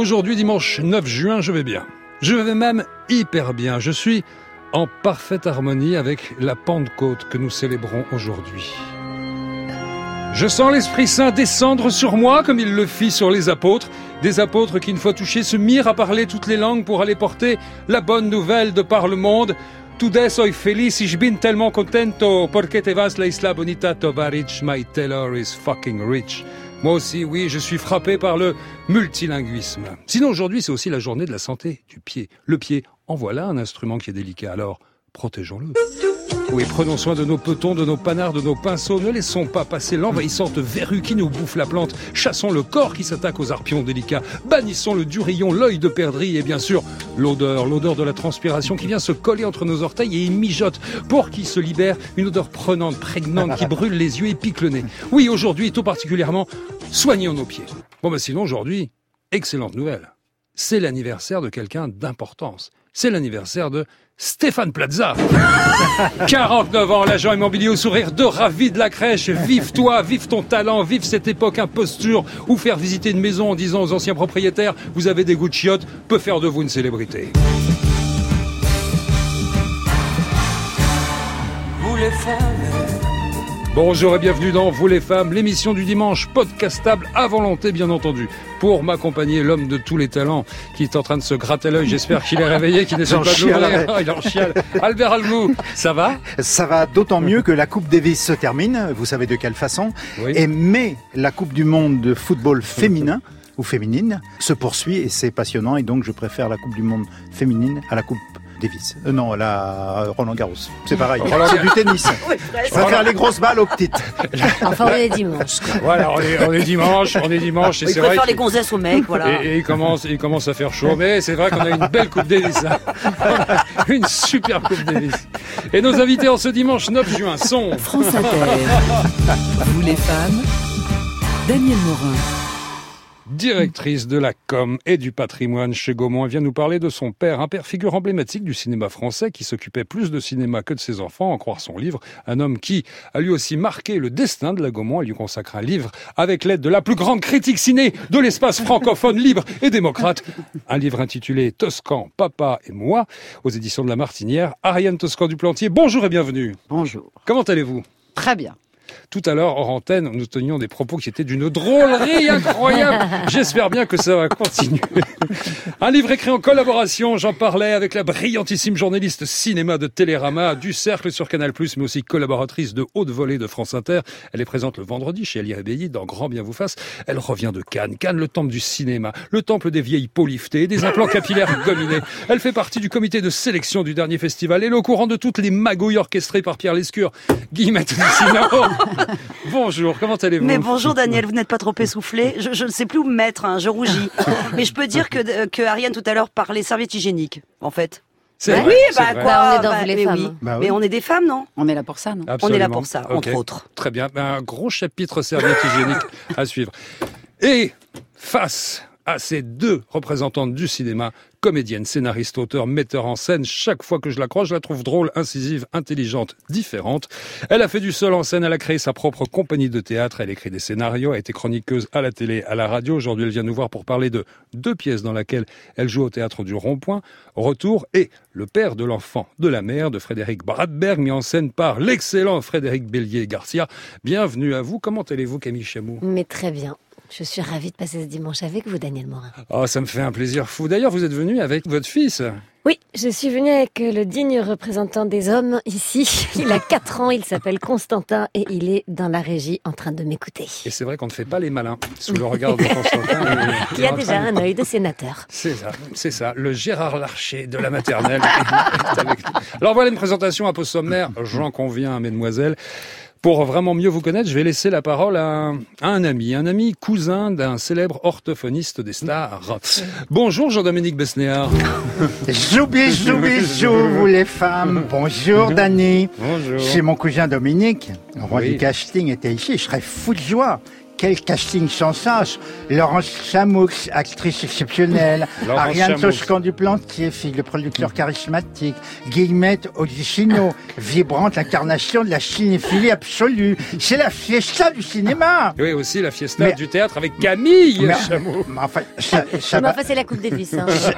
Aujourd'hui, dimanche 9 juin, je vais bien. Je vais même hyper bien. Je suis en parfaite harmonie avec la Pentecôte que nous célébrons aujourd'hui. Je sens l'Esprit Saint descendre sur moi comme il le fit sur les apôtres, des apôtres qui, une fois touchés, se mirent à parler toutes les langues pour aller porter la bonne nouvelle de par le monde. Today soy feliz, ich bin tellement contento, porque te vas la isla bonita tovarich, my tailor is fucking rich. Moi aussi, oui, je suis frappé par le multilinguisme. Sinon, aujourd'hui, c'est aussi la journée de la santé du pied. Le pied, en voilà un instrument qui est délicat, alors protégeons-le. Oui, prenons soin de nos petons, de nos panards, de nos pinceaux. Ne laissons pas passer l'envahissante verrue qui nous bouffe la plante. Chassons le corps qui s'attaque aux arpions délicats. Bannissons le durillon, l'œil de perdrix et bien sûr l'odeur, l'odeur de la transpiration qui vient se coller entre nos orteils et y mijote pour qu'il se libère une odeur prenante, prégnante qui brûle les yeux et pique le nez. Oui, aujourd'hui, tout particulièrement, soignons nos pieds. Bon, bah sinon, aujourd'hui, excellente nouvelle. C'est l'anniversaire de quelqu'un d'importance. C'est l'anniversaire de Stéphane Plaza. 49 ans, l'agent immobilier au sourire de ravi de la crèche. Vive toi, vive ton talent, vive cette époque imposture ou faire visiter une maison en disant aux anciens propriétaires vous avez des goûts de chiottes peut faire de vous une célébrité. Bonjour et bienvenue dans Vous les femmes, l'émission du dimanche podcastable à volonté bien entendu. Pour m'accompagner, l'homme de tous les talents qui est en train de se gratter l'œil, j'espère qu'il est réveillé, qu'il n'essaie pas. Ah, il en chiale. Albert Almou, ça va? Ça va d'autant mieux que la Coupe Davis se termine, vous savez de quelle façon, Oui. et mais la Coupe du Monde de football féminin ou féminine se poursuit et c'est passionnant et donc je préfère la Coupe du Monde féminine à la Coupe Davis. Euh, non, la Roland Garros. C'est pareil, c'est du tennis. Je préfère les grosses balles aux petites. Enfin, on est dimanche. quoi. Voilà, on est, on est dimanche, on est dimanche, et c'est vrai. préfère les gonzesses aux mecs, voilà. Et, et il, commence, il commence à faire chaud, mais c'est vrai qu'on a une belle Coupe Davis. hein. une super Coupe Davis. Et nos invités en ce dimanche 9 juin sont France Inter. Vous les femmes, Daniel Morin. Directrice de la com et du patrimoine chez Gaumont. Elle vient nous parler de son père, un père figure emblématique du cinéma français qui s'occupait plus de cinéma que de ses enfants, en croire son livre. Un homme qui a lui aussi marqué le destin de la Gaumont. Elle lui consacre un livre avec l'aide de la plus grande critique ciné de l'espace francophone libre et démocrate. Un livre intitulé Toscan, Papa et moi, aux éditions de La Martinière. Ariane Toscan du Plantier, bonjour et bienvenue. Bonjour. Comment allez-vous? Très bien. Tout à l'heure, hors antenne, nous tenions des propos qui étaient d'une drôlerie incroyable. J'espère bien que ça va continuer. Un livre écrit en collaboration, j'en parlais, avec la brillantissime journaliste cinéma de Télérama, du Cercle sur Canal+, mais aussi collaboratrice de haute volée de France Inter. Elle est présente le vendredi chez Ali Rebelli, dans Grand Bien vous fasse. Elle revient de Cannes. Cannes, le temple du cinéma, le temple des vieilles peaux liftées, des implants capillaires gominés. Elle fait partie du comité de sélection du dernier festival. Elle est au courant de toutes les magouilles orchestrées par Pierre Lescure. Guillemette Lucino. Bonjour, comment allez-vous Mais bonjour Daniel, vous n'êtes pas trop essoufflé. Je, je ne sais plus où me mettre, hein, je rougis. Mais je peux dire que, que Ariane tout à l'heure parlait serviette hygiénique, en fait. C'est vrai, Oui, c'est bah vrai. quoi Bah, on est dans bah, les mais femmes. oui. Bah oui. Mais on est des femmes, non? On est là pour ça, non? On est là Absolument. pour ça, entre autres. Très bien, Ben, un gros chapitre serviette hygiénique à suivre. Et face à ces deux représentantes du cinéma, comédienne, scénariste, auteur, metteur en scène, chaque fois que je la croise, je la trouve drôle, incisive, intelligente, différente. Elle a fait du seul en scène, elle a créé sa propre compagnie de théâtre, elle écrit des scénarios, a été chroniqueuse à la télé, à la radio. Aujourd'hui, elle vient nous voir pour parler de deux pièces dans lesquelles elle joue au théâtre du Rond-Point, Retour et Le père de l'enfant de la mère de Frédéric Bradberg, mis en scène par l'excellent Frédéric Bélier-Garcia. Bienvenue à vous. Comment allez-vous, Camille Chamou Mais très bien. Je suis ravie de passer ce dimanche avec vous, Daniel Morin. Oh, ça me fait un plaisir fou. D'ailleurs, vous êtes venu avec votre fils. Oui, je suis venue avec le digne représentant des hommes ici. Il a 4 ans, il s'appelle Constantin et il est dans la régie en train de m'écouter. Et c'est vrai qu'on ne fait pas les malins sous le regard de Constantin. Qui a déjà un œil de sénateur. C'est ça, c'est ça, le Gérard Larcher de la maternelle. est avec nous. Alors voilà une présentation un peu sommaire, j'en conviens, mesdemoiselles. Pour vraiment mieux vous connaître, je vais laisser la parole à un, à un ami, un ami cousin d'un célèbre orthophoniste des stars. Bonjour Jean-Dominique Besnéard. Bisous, bisous, bisous, vous les femmes. Bonjour, Dani. Bonjour. Chez mon cousin Dominique, le roi Oui. du casting était ici, je serais fou de joie quel casting sans sens Laurence Chamoux, actrice exceptionnelle. Laurence Ariane. Toscan du Plantier, fille de producteur charismatique. Guillemette Odicino, vibrante incarnation de la cinéphilie absolue. C'est la fiesta du cinéma Oui, aussi la fiesta Mais- du théâtre avec Camille Mais- Chameau. Mais Enfin, ça, ça va- enfin, c'est la Coupe Davis. Hein, euh,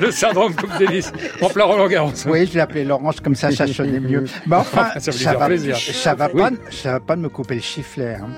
Le syndrome Coupe Davis. En plein Roland Garros. Oui, je l'appelais Laurence, comme ça, ça sonnait mieux. Mais enfin, Ça ça va, plaisir. ça va Oui. pas, ça va pas me couper le sifflet. hein.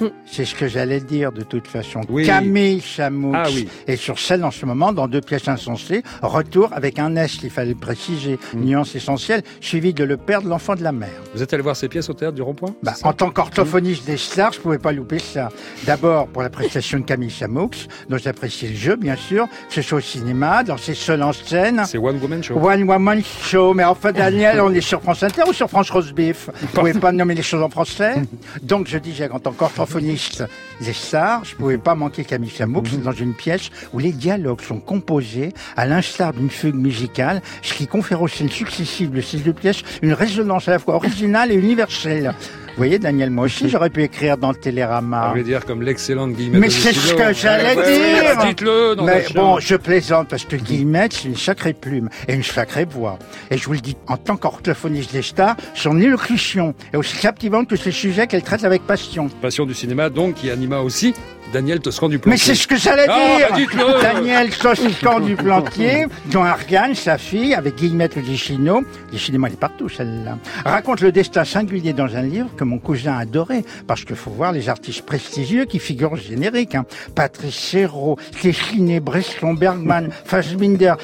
C'est ce que j'allais dire de toute façon. Oui. Camille Chamoux Ah oui. est sur scène en ce moment dans deux pièces insensées. Retour avec un S, il fallait préciser. Mm. Nuance essentielle, suivi de Le Père de l'Enfant de la Mère. Vous êtes allé voir ces pièces au théâtre du Rond-Point Bah, en tant qu'orthophoniste des stars, je pouvais pas louper ça. D'abord, pour la prestation de Camille Chamoux, dont j'apprécie le jeu, bien sûr, que ce soit au cinéma, dans ses seuls en scène. C'est One Woman Show. One Woman Show. Mais enfin, Daniel, on est sur France Inter ou sur France Rose Beef? Vous pouvez pas nommer les choses en français? Donc, je disais qu'en tant qu'orthophoniste des stars, je pouvais pas manquer Camille Chamoux dans une pièce où les dialogues sont composés à l'instar d'une fugue musicale, ce qui confère aux scènes successives de ces deux pièces une résonance à la fois originale et universelle. Vous voyez, Daniel, moi aussi, j'aurais pu écrire dans le Télérama. Vous voulez dire comme l'excellente Guillemette Mais c'est ce que j'allais Ouais, dire. ouais, Dites-le Mais bon, je plaisante parce que Guillemette, c'est une sacrée plume et une sacrée voix. Et je vous le dis, en tant qu'orthophoniste des stars, son élocution est aussi captivante que ces sujets qu'elle traite avec passion. Passion du cinéma, donc, qui anima aussi Daniel Toscan du Plantier. Mais c'est ce que j'allais Ah, dire bah, dites-le. Daniel Toscan du Plantier, dont Ariane, sa fille, avec Guillemette Odicino, Odicino elle est partout celle-là, raconte le destin singulier dans un livre que mon cousin adorait, parce qu'il faut voir les artistes prestigieux qui figurent au générique. Hein. Patrice Chéreau, Téchiné, Bresson, Bergman, Fassbinder,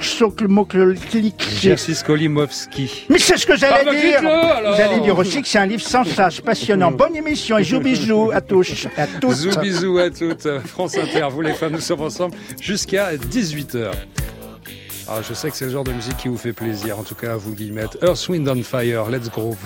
Soklmoklik. Jerzy Skolimowski. Mais c'est ce que j'allais Ah, bah, dire allez dire aussi que c'est un livre sans sas, passionnant. Bonne émission et jou bisous à tous. À. Bisous, à toutes. France Inter, vous les femmes, nous sommes ensemble jusqu'à 18h. Ah, je sais que c'est le genre de musique qui vous fait plaisir, en tout cas à vous, Guillemette. Earth, Wind on Fire, let's groove.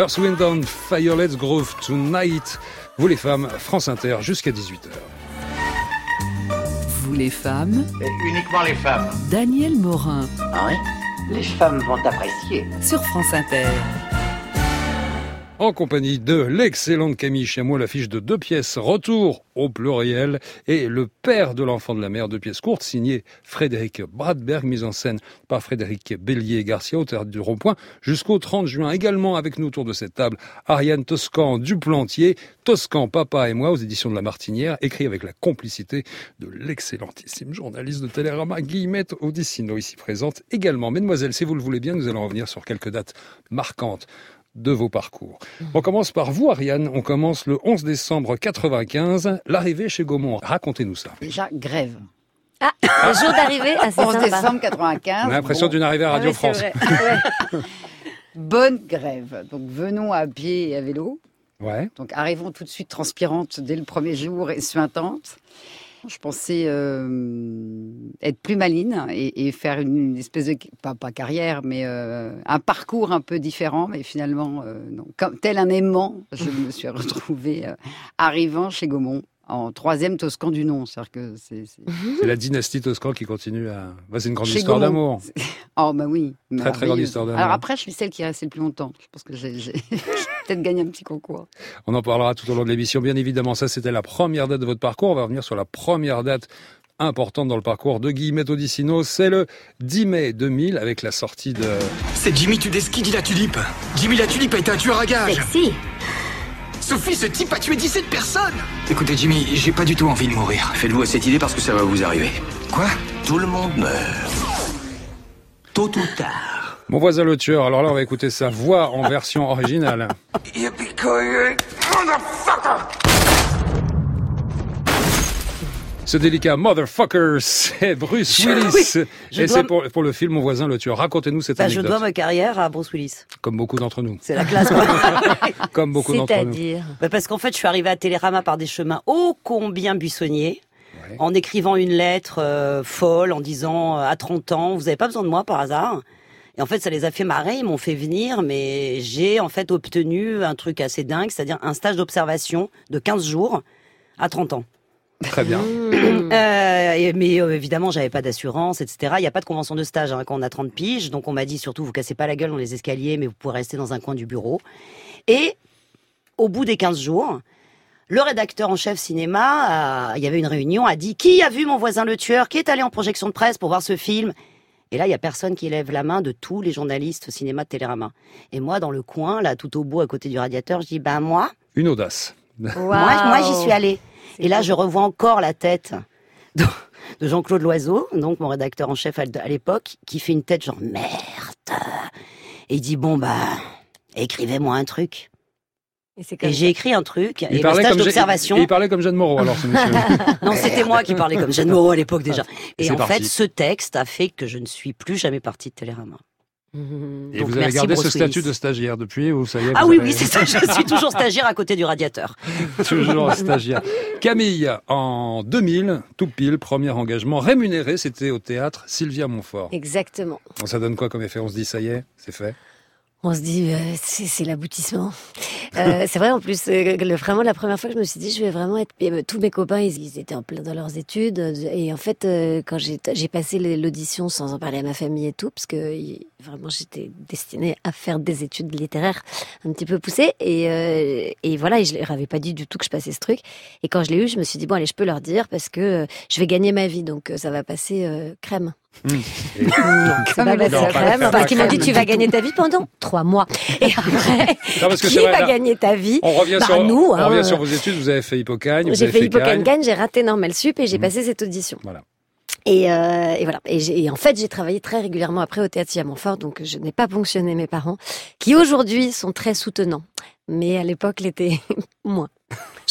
Earth, Wind and Fire, Let's Groove Tonight. Vous les femmes, France Inter, jusqu'à 18h. Vous les femmes, uniquement les femmes. Daniel Morin Ah oui Les femmes vont apprécier. sur France Inter. En compagnie de l'excellente Camille Chamois, l'affiche de deux pièces, Retour au pluriel, et Le père de l'enfant de la mer, deux pièces courtes, signées Frédéric Bradberg, mise en scène par Frédéric Bélier-Garcia au Théâtre du Rond-Point, jusqu'au 30 juin. Également avec nous autour de cette table, Ariane Toscan du Plantier, Toscan, papa et moi, aux éditions de La Martinière, écrit avec la complicité de l'excellentissime journaliste de Télérama, Guillemette Audicino, ici présente également. Mesdemoiselles, si vous le voulez bien, nous allons revenir sur quelques dates marquantes de vos parcours. On commence par vous, Ariane. On commence le 11 décembre 95, l'arrivée chez Gaumont. Racontez-nous ça. Déjà, grève. Ah, le jour d'arrivée, ah, c'est 11 sympa. décembre 95. On a l'impression bon, d'une arrivée à Radio Ah France. c'est vrai. Ouais. Bonne grève. Donc, venons à pied et à vélo. Ouais. Donc, arrivons tout de suite transpirantes dès le premier jour et suintantes. Je pensais euh, être plus maline et, faire une, une espèce de, pas, pas carrière, mais euh, un parcours un peu différent. Mais finalement, euh, non. Comme, tel un aimant, je me suis retrouvée euh, arrivant chez Gaumont en troisième Toscan du nom. C'est-à-dire que c'est... la dynastie Toscan qui continue à. Bah, c'est une grande Chez histoire d'amour. Oh, bah oui. Très, très grande histoire d'amour. Alors après, je suis celle qui est restée le plus longtemps. Je pense que j'ai peut-être gagné un petit concours. On en parlera tout au long de l'émission. Bien évidemment, ça, c'était la première date de votre parcours. On va revenir sur la première date importante dans le parcours de Guillemette Odissino. C'est le 10 mai 2000 avec la sortie de. C'est Jimmy Tudeski dit la tulipe. Jimmy la tulipe a été un tueur à gages. Sexy. Sophie, ce type a tué 17 personnes. Écoutez, Jimmy, j'ai pas du tout envie de mourir. Faites-vous à cette idée parce que ça va vous arriver. Quoi? Tout le monde meurt. Tôt ou tard. Mon voisin le tueur. Alors là, on va écouter sa voix en version originale. Ce délicat motherfucker, c'est Bruce Je- Willis. oui, je Et c'est pour, pour le film Mon voisin le tueur. Racontez-nous cette Bah, je anecdote. dois ma carrière à Bruce Willis. Comme beaucoup d'entre nous. C'est la classe. Comme beaucoup d'entre nous. C'est-à-dire. Bah, parce qu'en fait, je suis arrivée à Télérama par des chemins ô combien buissonniers. Ouais. En écrivant une lettre euh, folle, en disant euh, à 30 ans, vous avez pas besoin de moi par hasard. Et en fait, ça les a fait marrer, ils m'ont fait venir, mais j'ai en fait obtenu un truc assez dingue, c'est-à-dire un stage d'observation de 15 jours à 30 ans. Très bien. Euh, et- mais euh, évidemment, j'avais pas d'assurance, etc. Il n'y a pas de convention de stage hein, quand on a 30 piges. Donc on m'a dit surtout, vous cassez pas la gueule dans les escaliers, mais vous pouvez rester dans un coin du bureau. Et au bout des 15 jours, le rédacteur en chef cinéma, il y avait une réunion, a dit Qui a vu mon voisin le tueur Qui est allé en projection de presse pour voir ce film? Et là, il y a personne qui lève la main de tous les journalistes cinéma de Télérama. Et moi, dans le coin, là, tout au bout, à côté du radiateur, je dis Ben moi, Une audace. moi, moi j'y suis allée. Et là, je revois encore la tête de, de Jean-Claude Loiseau, donc mon rédacteur en chef à, l'époque, qui fait une tête genre merde. Et il dit bon bah écrivez-moi un truc. Et j'ai écrit un truc. et le stage d'observation. il parlait comme Jeanne Moreau, alors, ce monsieur. Non, c'était moi qui parlais comme Jeanne Moreau à l'époque déjà. Et Et en parti. fait, ce texte a fait que je ne suis plus jamais partie de Télérama. Et Donc, vous avez gardé ce statut Willis. de stagiaire depuis ou ça y est Ah oui, avez- oui, c'est ça. Je suis toujours stagiaire à côté du radiateur. Toujours stagiaire. Camille, en 2000, tout pile, premier engagement rémunéré, c'était au théâtre Sylvia Montfort. Exactement. Ça donne quoi comme effet On se dit, ça y est, c'est fait On se dit, euh, c'est l'aboutissement. Euh, c'est vrai, en plus, euh, le- vraiment, la première fois que je me suis dit, je vais vraiment être... euh, Tous mes copains, ils, ils étaient en plein dans leurs études. euh, Et en fait, euh, quand j'ai passé l'audition sans en parler à ma famille et tout, parce que vraiment, j'étais destinée à faire des études littéraires un petit peu poussées. Et, euh, et voilà, et je leur avais pas dit du tout que je passais ce truc. Et quand je l'ai eu, je me suis dit, bon, allez, je peux leur dire, parce que je vais gagner ma vie, donc ça va passer euh, crème. Et- Non, pas- pas parce qu'ils m'ont dit, tu vas gagner ta vie pendant trois mois. Et après... Non, parce que Qui va là, gagner ta vie On revient, Bah, sur, nous, on hein, revient euh, sur vos études, vous avez fait Hippocagne, J'ai fait fait Hippocagne j'ai raté Normal Sup et j'ai Mhm. passé cette audition. Voilà. Et, euh, et voilà. Et, en fait, j'ai travaillé très régulièrement après au théâtre à Montfort, donc je n'ai pas ponctionné mes parents, qui aujourd'hui sont très soutenants, mais à l'époque l'étaient moins.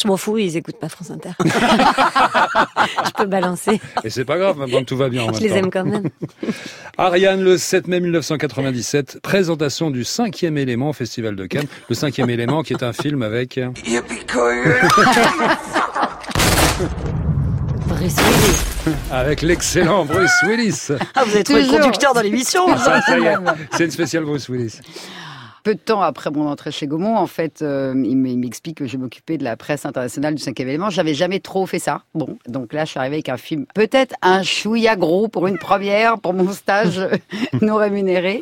Je m'en fous, ils écoutent pas France Inter. je peux balancer. Et c'est pas grave, maintenant tout va bien en Je les temps. aime quand même. Ariane, le 7 mai 1997, présentation du cinquième élément au Festival de Cannes. Le cinquième élément qui est un film avec... Yippee-ki-yay. Bruce Willis. Avec l'excellent Bruce Willis. Ah, vous avez trouvé le Toujours. conducteur dans l'émission est, c'est une spéciale Bruce Willis. Peu de temps après mon entrée chez Gaumont, en fait, euh, il m'explique que je m'occupais de la presse internationale du cinquième élément. J'avais jamais trop fait ça. Bon, donc là, je suis arrivée avec un film, peut-être un chouïa gros pour une première, pour mon stage non rémunéré.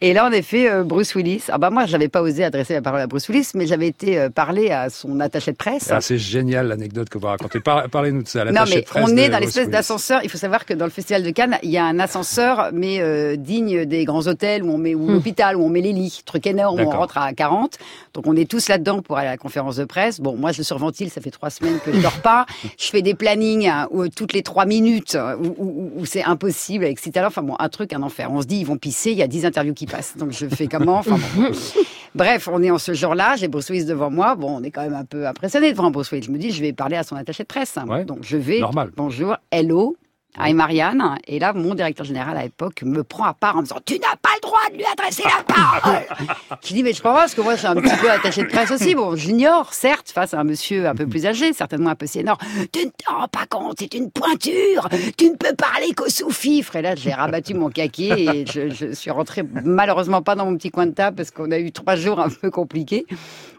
Et là, en effet, euh, Bruce Willis. Ah bah moi, j'avais pas osé adresser la parole à Bruce Willis, mais j'avais été euh, parler à son attaché de presse. Ah, c'est génial l'anecdote que vous racontez. Par- Parlez-nous de ça. Non, mais de presse on est dans l'espèce d'ascenseur. Il faut savoir que dans le festival de Cannes, il y a un ascenseur, mais euh, digne des grands hôtels où on met ou l'hôpital où on met les lits, truc énorme on rentre à 40. Donc on est tous là-dedans pour aller à la conférence de presse. Bon, moi je surventile, ça fait trois semaines que je dors pas. Je fais des plannings hein, où, toutes les trois minutes où, où- où c'est impossible avec Citalin. Enfin bon, un truc, un enfer. On se dit ils vont pisser, il y a 10 interviews qui passent. Donc je fais comment? Enfin bon. Bref, on est en ce jour-là, j'ai Bruce Willis devant moi. Bon, on est quand même un peu impressionné devant Bruce Willis. Je me dis, je vais parler à son attaché de presse. Ouais. Donc je vais. Normal. Bonjour, hello. Hi Marianne. Et là, mon directeur général à l'époque me prend à part en me disant Tu n'as pas le droit de lui adresser la parole Je dis Mais je comprends parce que moi, je suis un petit peu attaché de presse aussi. Bon, j'ignore, certes, face à un monsieur un peu plus âgé, certainement un peu senior. Tu ne t'en rends pas compte, c'est une pointure. Tu ne peux parler qu'au sous-fifre. Et là, j'ai rabattu mon caquier et je, je suis rentrée malheureusement pas dans mon petit coin de table parce qu'on a eu trois jours un peu compliqués.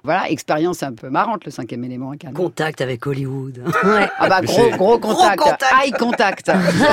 Voilà, expérience un peu marrante, le cinquième élément. Contact avec Hollywood. Ouais. Ah bah Mais gros, c'est- gros contact, contact. eye contact.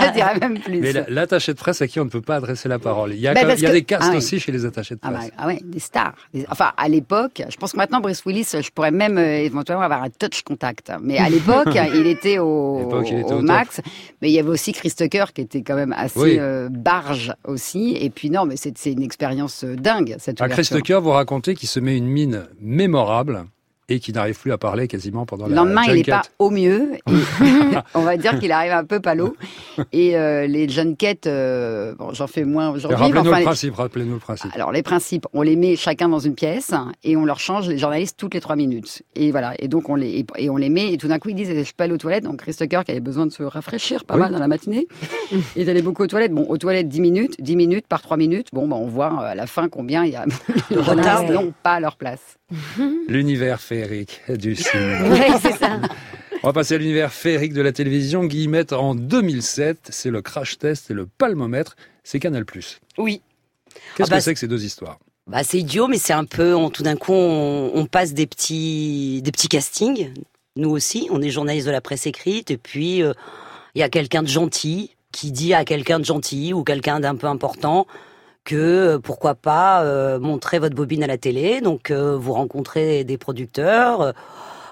je dirais même plus. Mais la- l'attaché de presse à qui on ne peut pas adresser la parole. Il y a, quand- parce il y a que- des castes Ah oui. aussi chez les attachés de Ah, bah, presse. ah ouais, des stars. Des- Enfin, à l'époque, je pense que maintenant, Bruce Willis, je pourrais même euh, éventuellement avoir un touch contact. Mais à l'époque, il était au, À l'époque, il était au au top. max. Mais il y avait aussi Chris Tucker qui était quand même assez Oui. euh, barge aussi. Et puis non, mais c'est une expérience euh, dingue, cette À Chris. Tucker, vous racontez qu'il se met une mine mémorable et qu'il n'arrive plus à parler quasiment pendant Le la lendemain, il n'est pas au mieux. On va dire qu'il arrive un peu palo. Et euh, les junkets, euh, bon, j'en fais moins aujourd'hui. Rappelez-nous enfin, le les- principe, rappelez-nous le principe. Alors les principes, on les met chacun dans une pièce et on leur change les journalistes toutes les trois minutes. Et voilà. Et donc on les et, on les met et tout d'un coup ils disent je peux aller aux toilettes. Donc Chris Tucker qui avait besoin de se rafraîchir pas Oui. mal dans la matinée, il est allé beaucoup aux toilettes. Bon aux toilettes 10 minutes, 10 minutes par 3 minutes. Bon bah on voit euh, à la fin combien il y a de retard n'ont pas à leur place. L'univers féerique du cinéma. Ouais, c'est ça. On va passer à l'univers féerique de la télévision. Guillemette, en 2007, c'est le crash test et le palmomètre. C'est Canal+. Qu'est-ce Oui. que Ah bah, c'est que ces deux histoires? Bah, c'est idiot, mais c'est un peu, on- tout d'un coup, on, on passe des petits, des petits castings. Nous aussi, on est journaliste de la presse écrite, et puis euh, il y a quelqu'un de gentil qui dit à quelqu'un de gentil ou quelqu'un d'un peu important que euh, pourquoi pas euh, montrer votre bobine à la télé. Donc euh, vous rencontrez des producteurs. euh,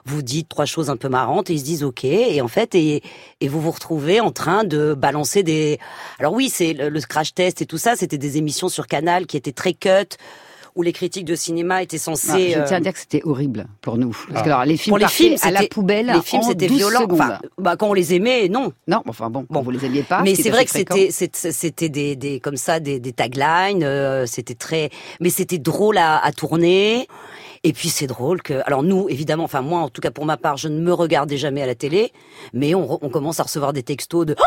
vous dites trois choses un peu marrantes et ils se disent ok et en fait et, et vous vous retrouvez en train de balancer des alors oui c'est le, le crash test et tout ça c'était des émissions sur Canal qui étaient très cut où les critiques de cinéma étaient Ah, censées je euh, tiens à dire que c'était horrible pour nous. Parce Ah. que alors, les films pour les films à la c'était- poubelle les films en c'était 12 violent enfin bah quand on les aimait non non, enfin bon, Bon. vous les aimiez pas. mais c'est est vrai que c'était c'était des, des comme ça des, des taglines euh, c'était très mais c'était drôle à, à tourner et puis c'est drôle que alors nous évidemment enfin moi en tout cas pour ma part je ne me regardais jamais à la télé mais on, on commence à recevoir des textos de Ah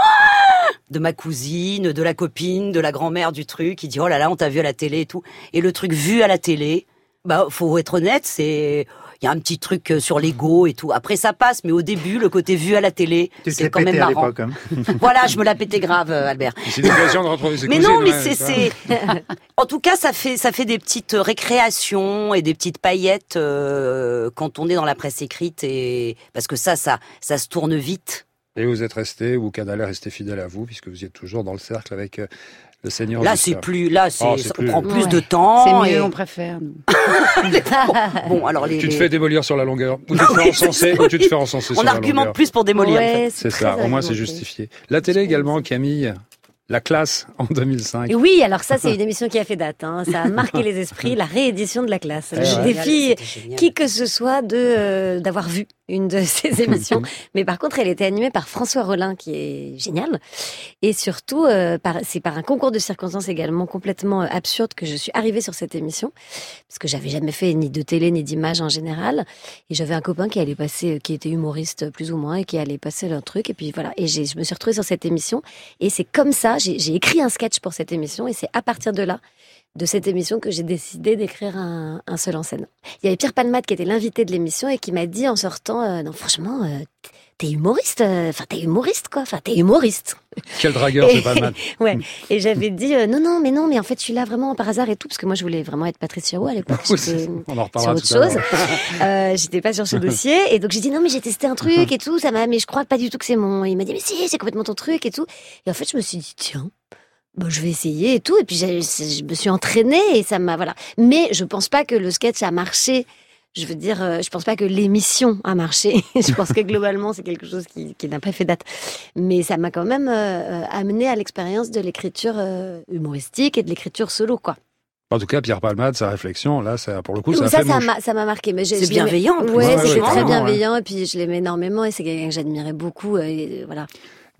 de ma cousine de la copine de la grand-mère du truc qui dit oh là là on t'a vu à la télé et tout et le truc vu à la télé bah faut être honnête c'est il y a un petit truc euh, sur l'ego et tout. Après, ça passe, mais au début, le côté vu à la télé, c'est quand même à marrant. hein. Voilà, je me la pétais grave, euh, Albert. C'est l'occasion de retrouver ses Mais cousines, non, mais ouais, c'est, en tout cas, ça fait, ça fait des petites récréations et des petites paillettes euh, quand on est dans la presse écrite et parce que ça, ça, ça se tourne vite. Et vous êtes resté, ou Canal est resté fidèle à vous, puisque vous êtes toujours dans le cercle avec euh, le Seigneur. Là, du c'est plus, là, c'est, Oh, ça plus- prend plus Ouais. de temps. C'est mieux, et- on préfère. nous. Bon, alors les, Tu te les- fais démolir sur la longueur, ou tu te fais encenser, ou tu te fais encenser sur on la argumente longueur. plus pour démolir. en fait. Ouais, C'est ça, au moins c'est justifié. La télé également, Camille, la classe en 2005. Et Oui, alors ça, c'est une émission qui a fait date. hein. Ça a marqué les esprits, la réédition de la classe. Je défie qui que ce soit de euh, d'avoir vu une de ces émissions. Mais par contre, elle était animée par François Rollin, qui est génial. Et surtout, euh, c'est par un concours de circonstances également complètement euh, absurde que je suis arrivée sur cette émission, parce que j'avais jamais fait ni de télé ni d'image en général. Et j'avais un copain qui allait passer, qui était humoriste plus ou moins, et qui allait passer leur truc. Et puis voilà. Et j'ai- je me suis retrouvée sur cette émission. Et c'est comme ça, j'ai écrit un sketch pour cette émission, et c'est à partir de là de cette émission que j'ai décidé d'écrire un, un seul en scène. Il y avait Pierre Palmade qui était l'invité de l'émission et qui m'a dit en sortant, euh, non franchement, euh, t'es humoriste, euh, enfin t'es humoriste quoi, enfin t'es humoriste. Quel dragueur, Et- mal. Ouais. Et j'avais dit euh, non non mais non mais en fait je suis là vraiment par hasard et tout parce que moi je voulais vraiment être Patricia Roux à l'époque. On en sur reparlera autre tout chose. J'étais pas sur ce dossier et donc j'ai dit non mais j'ai testé un truc et tout ça m'a mais je crois pas du tout que c'est mon. Il m'a dit mais si c'est complètement ton truc et tout. Et en fait je me suis dit tiens. Bon, je vais essayer et tout et puis j'ai- je me suis entraînée et ça m'a voilà. Mais je pense pas que le sketch a marché. Je veux dire, euh, je pense pas que l'émission a marché. je pense que globalement c'est quelque chose qui, qui n'a pas fait date. Mais ça m'a quand même euh, euh, amené à l'expérience de l'écriture euh, humoristique et de l'écriture solo quoi. En tout cas, Pierre Palmade, sa réflexion, là, ça, pour le coup, ça, ça, fait ça m'a, ça m'a marqué. Mais C'est bienveillant. Ouais, Ouais, ouais, très carrément, bienveillant. Et puis je l'aimais énormément. Et c'est quelqu'un que j'admirais beaucoup. Et voilà.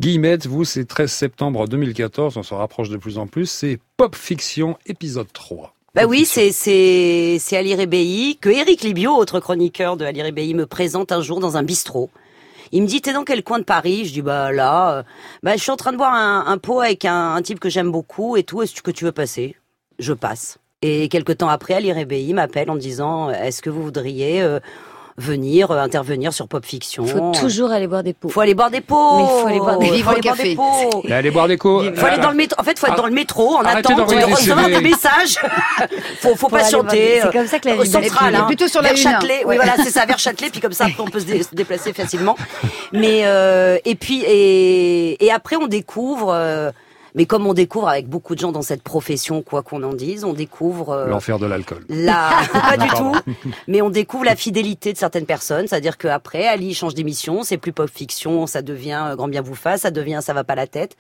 Guillemette, vous, c'est 13 septembre 2014, on se rapproche de plus en plus, c'est Pop Fiction, épisode 3. Bah oui, c'est c'est c'est Ali Rébéi que Éric Libio, autre chroniqueur de Ali Rébéi, me présente un jour dans un bistrot. Il me dit t'es dans quel coin de Paris? Je dis bah là, euh, bah je suis en train de boire un, un pot avec un, un type que j'aime beaucoup et tout. Est-ce que tu veux passer? Je passe. Et quelque temps après, Ali Rébéi m'appelle en disant est-ce que vous voudriez euh, venir euh, intervenir sur Pop Fiction Faut toujours aller boire des pots. Faut aller boire des pots. Mais faut aller boire des- Faut Vivre aller boire des café. pots. Et allez boire des coups. Faut aller dans le métro. En fait, faut être dans le métro en attente de recevoir des messages. faut, faut aller patienter. C'est comme ça que la vie central, bascule. hein. Plutôt sur la vers une, hein. Châtelet. Oui, voilà, c'est ça, vers Châtelet. Puis comme ça, après, on peut se, dé- se déplacer facilement. Mais euh, et puis et, et après, on découvre. euh, mais comme on découvre avec beaucoup de gens dans cette profession, quoi qu'on en dise, on découvre euh, L'enfer de l'alcool. la pas du tout, mais on découvre la fidélité de certaines personnes, c'est-à-dire qu'après Ali change d'émission, c'est plus pop fiction, ça devient euh, Grand bien vous fasse, ça devient ça va pas la tête,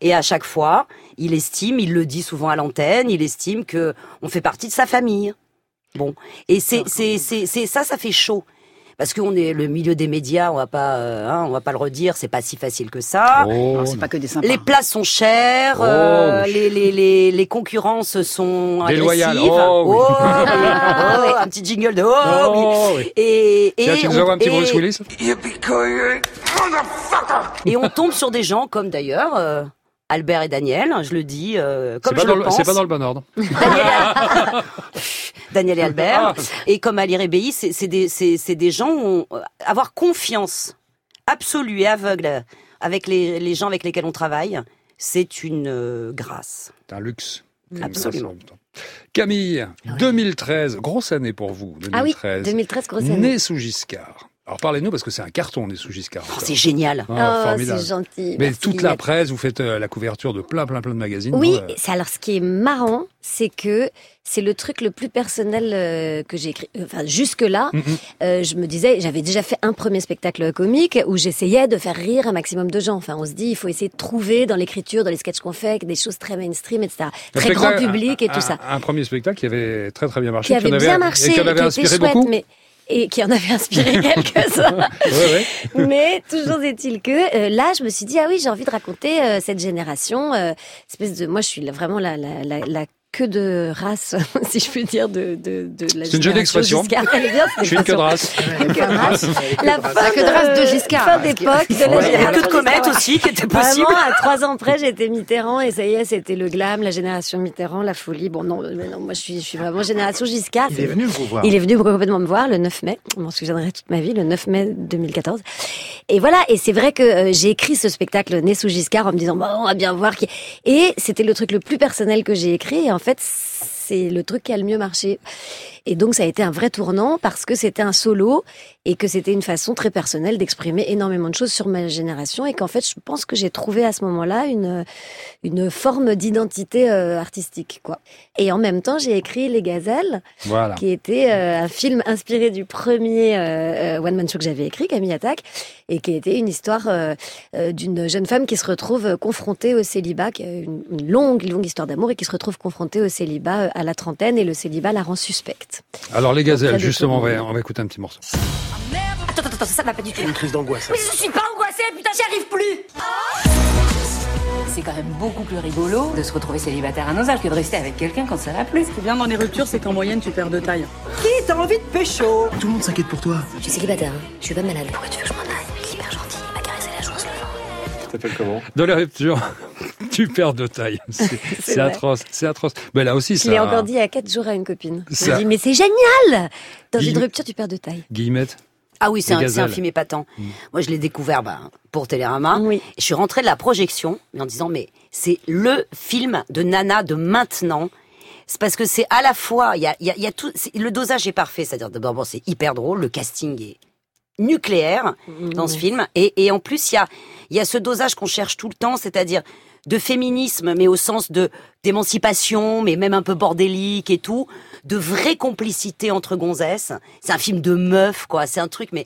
et à chaque fois, il estime, il le dit souvent à l'antenne, il estime que on fait partie de sa famille. Bon, et c'est c'est c'est c'est ça, ça fait chaud. Parce qu'on est le milieu des médias, on va pas, euh, hein, on va pas le redire, c'est pas si facile que ça. Oh, Non, c'est pas que des sympas. Les places sont chères, Oh, euh, les, les, les, les concurrences sont Déloyales. agressives. Oh, oui. Oh, oh, un petit jingle de oh, oui. Oh, oui. Et, et, Tiens, tu nous on, un petit et- Bruce Willis et on tombe sur des gens comme d'ailleurs euh, Albert et Daniel, je le dis euh, comme pas, je dans le le- pense. c'est pas dans le bon ordre. Daniel, Daniel et Albert. Ah. Et comme Ali Rébéi, c'est c'est des, gens où on- euh, avoir confiance absolue et aveugle avec les, les gens avec lesquels on travaille, c'est une euh, grâce. C'est un luxe. Absolument. Camille, 2013, grosse année pour vous, Ah oui, 2013. 2013, grosse année. Né sous Giscard. Alors parlez-nous parce que c'est un carton né sous Giscard. Oh, c'est génial. Ah, Oh, formidable. c'est gentil. Mais Merci, toute la presse, vous faites euh, la couverture de plein, plein, plein de magazines. Oui, euh, alors ce qui est marrant, c'est que c'est le truc le plus personnel euh, que j'ai écrit. Enfin, jusque-là, Mhm. euh, je me disais, j'avais déjà fait un premier spectacle comique où j'essayais de faire rire un maximum de gens. Enfin, on se dit, il faut essayer de trouver dans l'écriture, dans les sketchs qu'on fait, des choses très mainstream, etc. un Très grand public et un- tout ça. Un, premier spectacle qui avait très, très bien marché. Qui avait en bien et marché, qui en avait qui était inspiré chouette, beaucoup. mais et qui en avait inspiré quelques-uns. Ouais, ouais. Mais toujours est-il que euh, là, je me suis dit ah oui, j'ai envie de raconter euh, cette génération, euh, espèce de moi, je suis vraiment la la la, la queue de race, si je puis dire, de de, de la C'est une jolie génération expression. Giscard. Elle est bien, cette Je suis une queue de race. Queue de race. La fin La queue de race de Giscard. Fin d'époque de la Ouais, il y avait génération que de comètes Giscard. aussi qui était possible. Vraiment, à trois ans près, j'étais Mitterrand et ça y est, c'était le glam, la génération Mitterrand, la folie. Bon, non, mais non moi, je suis, je suis vraiment génération Giscard. Il est venu vous voir. il est venu complètement me voir le 9 mai. Je m'en souviendrai toute ma vie, le 9 mai 2014. Et voilà. Et c'est vrai que euh, j'ai écrit ce spectacle Né sous Giscard en me disant, bon, on va bien voir qui. Et c'était le truc le plus personnel que j'ai écrit. Et en fait, c'est le truc qui a le mieux marché. Et donc, ça a été un vrai tournant parce que c'était un solo et que c'était une façon très personnelle d'exprimer énormément de choses sur ma génération et qu'en fait, je pense que j'ai trouvé à ce moment-là une, une forme d'identité euh, artistique, quoi. Et en même temps, j'ai écrit Les Gazelles Voilà. qui était euh, un film inspiré du premier euh, One Man Show que j'avais écrit, Camille Attaque, et qui était une histoire d'une jeune femme qui se retrouve confrontée au célibat, qui a une, une longue, longue histoire d'amour, et qui se retrouve confrontée au célibat à la trentaine, et le célibat la rend suspecte. Alors les gazelles, justement, on va, on va écouter un petit morceau. Attends, attends, attends, ça va pas du tout. Une crise d'angoisse. Mais je suis pas angoissée, putain, j'y arrive plus. C'est quand même beaucoup plus rigolo de se retrouver célibataire à nos âges que de rester avec quelqu'un quand ça va plus. Ce qui est bien dans les ruptures, c'est qu'en moyenne, tu perds de taille. Qui t'as envie de pécho? Tout le monde s'inquiète pour toi. Je suis célibataire, hein. je suis pas malade. Pourquoi tu veux que je m'en aille? T'appelles comment De la rupture. tu perds de taille. C'est atroce, c'est atroce. Mais là aussi, Je ça. l'ai encore dit il y a quatre jours à une copine. Je Ça- lui ai dit, mais c'est génial Dans Guillemets- une rupture, tu perds de taille. Guillemette. Ah oui, c'est un, film épatant. Moi, je l'ai découvert bah, pour Télérama. Oui. Je suis rentrée de la projection en disant, mais c'est le film de Nana de maintenant. C'est parce que c'est à la fois, il y a, il y a- il y a tout, le dosage est parfait. C'est-à-dire, d'abord, bon, c'est hyper drôle, le casting est nucléaire dans ce film. Et, et en plus, il y a, il y a ce dosage qu'on cherche tout le temps, c'est-à-dire de féminisme, mais au sens de d'émancipation, mais même un peu bordélique et tout, de vraie complicité entre gonzesses. C'est un film de meuf, quoi. C'est un truc, mais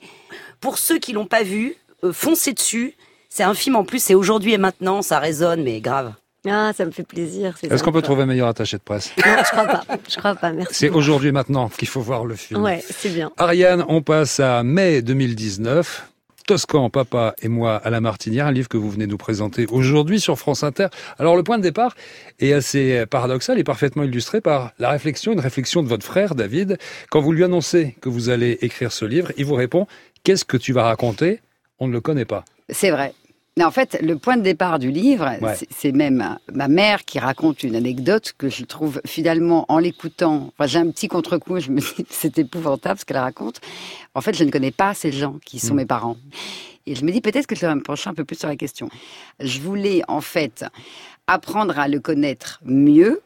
pour ceux qui l'ont pas vu, euh, foncez dessus. C'est un film en plus, c'est aujourd'hui et maintenant, ça résonne, mais grave. Ah, ça me fait plaisir. c'est Est-ce qu'on peut trouver un meilleur attaché de presse? Non, je crois pas. Je crois pas, merci. C'est aujourd'hui et maintenant qu'il faut voir le film. Ouais, c'est bien. Ariane, on passe à mai 2019. Toscan, papa et moi à la Martinière, un livre que vous venez nous présenter aujourd'hui sur France Inter. Alors le point de départ est assez paradoxal et parfaitement illustré par la réflexion, une réflexion de votre frère David. Quand vous lui annoncez que vous allez écrire ce livre, il vous répond Qu'est-ce que tu vas raconter? On ne le connaît pas. C'est vrai. Mais en fait, le point de départ du livre, Ouais. c'est- même ma mère qui raconte une anecdote que je trouve finalement, en l'écoutant, enfin, j'ai un petit contre-coup, je me dis c'est épouvantable ce qu'elle raconte. En fait, je ne connais pas ces gens qui sont Mm. mes parents. Et je me dis peut-être que je devrais me pencher un peu plus sur la question. Je voulais en fait apprendre à le connaître mieux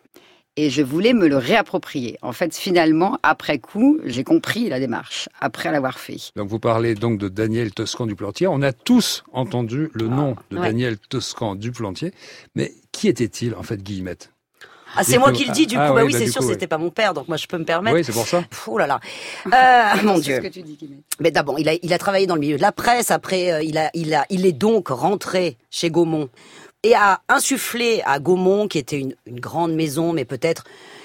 et je voulais me le réapproprier. En fait, finalement, après coup, j'ai compris la démarche, après l'avoir fait. Donc vous parlez donc de Daniel Toscan du Plantier. On a tous entendu le nom de ouais. Daniel Toscan du Plantier. Mais qui était-il en fait, Guillemette? Ah, c'est moi qui le dis, du coup, Ah, bah oui, bah, c'est sûr, coup, c'était pas mon père, donc moi je peux me permettre. Oui, c'est pour ça. Pff, Oh là là. Euh, mon C'est Dieu. ce que tu dis, Guillemette. Mais d'abord, il a, il a travaillé dans le milieu de la presse. Après, euh, il, a, il, a, il est donc rentré chez Gaumont et a insufflé à Gaumont, qui était une, une grande maison, mais peut-être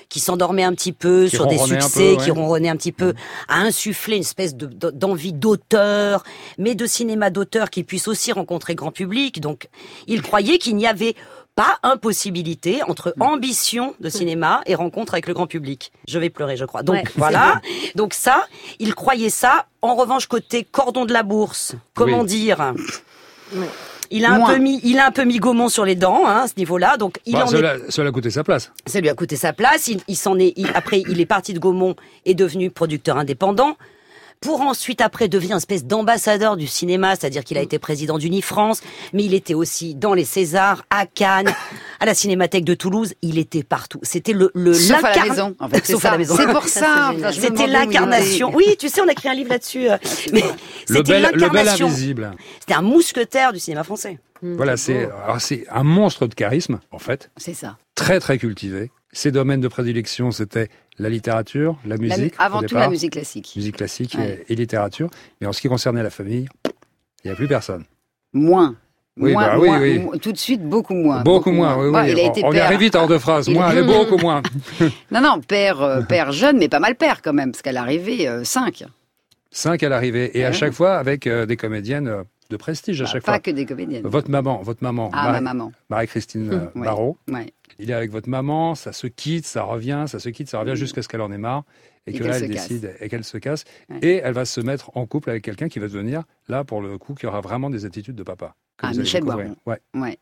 qui s'endormait un petit peu Qui sur des succès, peu, qui ronronnait un petit peu, a insufflé une espèce de- de- d'envie d'auteur, mais de cinéma d'auteur qui puisse aussi rencontrer grand public. Donc, il croyait qu'il n'y avait pas impossibilité entre Mm. ambition de cinéma et rencontre avec le grand public. Je vais pleurer, je crois. Donc Ouais, voilà. Donc ça, il croyait ça. En revanche, côté cordon de la bourse, comment Oui. dire? Ouais. Il a un peu mis, il a un peu mis Gaumont sur les dents hein, à ce niveau-là. Donc il Bah, en est cela, cela a coûté sa place. ça lui a coûté sa place. Il, il s'en est, il- après, il est parti de Gaumont et devenu producteur indépendant. Pour ensuite, après, devenir une espèce d'ambassadeur du cinéma, c'est-à-dire qu'il a été président d'Unifrance, mais il était aussi dans les Césars, à Cannes, à la Cinémathèque de Toulouse. Il était partout. C'était le, le Sauf à la maison, en fait. c'est Sauf à ça. la maison. C'est pour Ça, C'était l'incarnation. Oui, tu sais, on a écrit un livre là-dessus. euh, mais Le c'était l'incarnation. invisible. C'était un mousquetaire du cinéma français. Voilà, c'est alors c'est un monstre de charisme, en fait, C'est ça. très très cultivé. Ses domaines de prédilection, c'était la littérature, la La- musique. avant tout, départ, la musique classique. musique classique Ouais. et, et littérature. Mais en ce qui concernait la famille, il n'y a plus personne. Moins. Oui, moins, bah oui, moins, oui. moins, Tout de suite, beaucoup moins. beaucoup, moins, oui, Ouais, oui. il a on été on y père. arrive vite en deux phrases. Moins, elle est beaucoup moins. Non, non, père, euh, père jeune, mais pas mal père quand même, parce qu'elle arrivait euh, 5. Cinq à l'arrivée. Et à chaque fois avec euh, des comédiennes euh, de prestige à chaque pas fois. que des comédiennes. Votre maman, votre maman, Ah, ma Marie- maman. Marie-Christine. Barrault. Ouais. Il est avec votre maman, ça se quitte, ça revient, ça se quitte, ça revient jusqu'à ce qu'elle en ait marre et, Et que qu'elle là elle casse. décide et qu'elle se casse Ouais. et elle va se mettre en couple avec quelqu'un qui va devenir là pour le coup qui aura vraiment des attitudes de papa. Ah, Michel. Baron. Ouais. Ouais.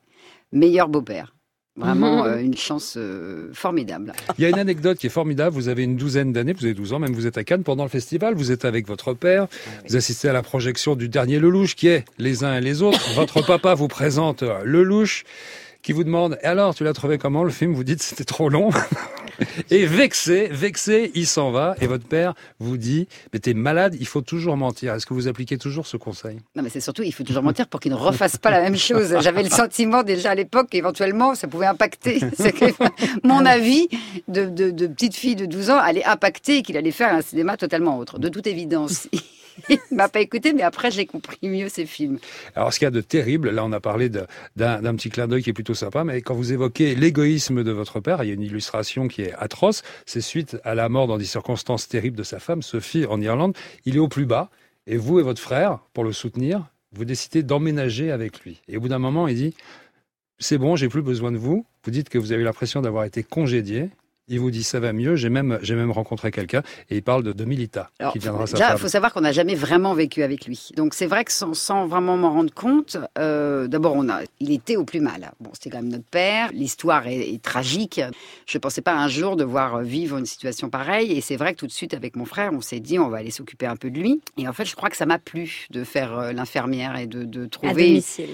Meilleur beau-père. Vraiment euh, une chance euh, formidable. Il y a une anecdote qui est formidable. Vous avez une douzaine d'années, vous avez 12 ans, même vous êtes à Cannes pendant le festival. Vous êtes avec votre père. Vous assistez à la projection du dernier Lelouch, qui est les uns et les autres. Votre papa vous présente euh, Lelouch, qui vous demande alors, tu l'as trouvé comment le film Vous dites c'était trop long. et vexé, vexé, il s'en va. Et votre père vous dit Mais t'es malade, il faut toujours mentir. Est-ce que vous appliquez toujours ce conseil? Non, mais c'est surtout, il faut toujours mentir pour qu'il ne refasse pas la même chose. J'avais le sentiment déjà à l'époque qu'éventuellement, ça pouvait impacter. Que mon avis de, de, de petite fille de 12 ans allait impacter et qu'il allait faire un cinéma totalement autre. De toute évidence. Il m'a pas écouté, mais après, j'ai compris mieux ces films. Alors, ce qu'il y a de terrible, là, on a parlé d'un petit clin d'œil qui est plutôt sympa, mais quand vous évoquez l'égoïsme de votre père, il y a une illustration qui est atroce. C'est suite à la mort dans des circonstances terribles de sa femme, Sophie, en Irlande. Il est au plus bas, et vous et votre frère, pour le soutenir, vous décidez d'emménager avec lui. Et au bout d'un moment, il dit C'est bon, j'ai plus besoin de vous. Vous dites que vous avez l'impression d'avoir été congédié. Il vous dit ça va mieux. J'ai même, j'ai même rencontré quelqu'un et il parle de, de Milita Alors, qui viendra sa déjà, il faut savoir qu'on n'a jamais vraiment vécu avec lui. Donc c'est vrai que sans, sans vraiment m'en rendre compte, euh, d'abord on a, il était au plus mal. Bon, c'était quand même notre père. L'histoire est, est tragique. Je pensais pas un jour devoir vivre une situation pareille. Et c'est vrai que tout de suite avec mon frère, on s'est dit on va aller s'occuper un peu de lui. Et en fait, je crois que ça m'a plu de faire euh, l'infirmière et de, de À trouver domicile.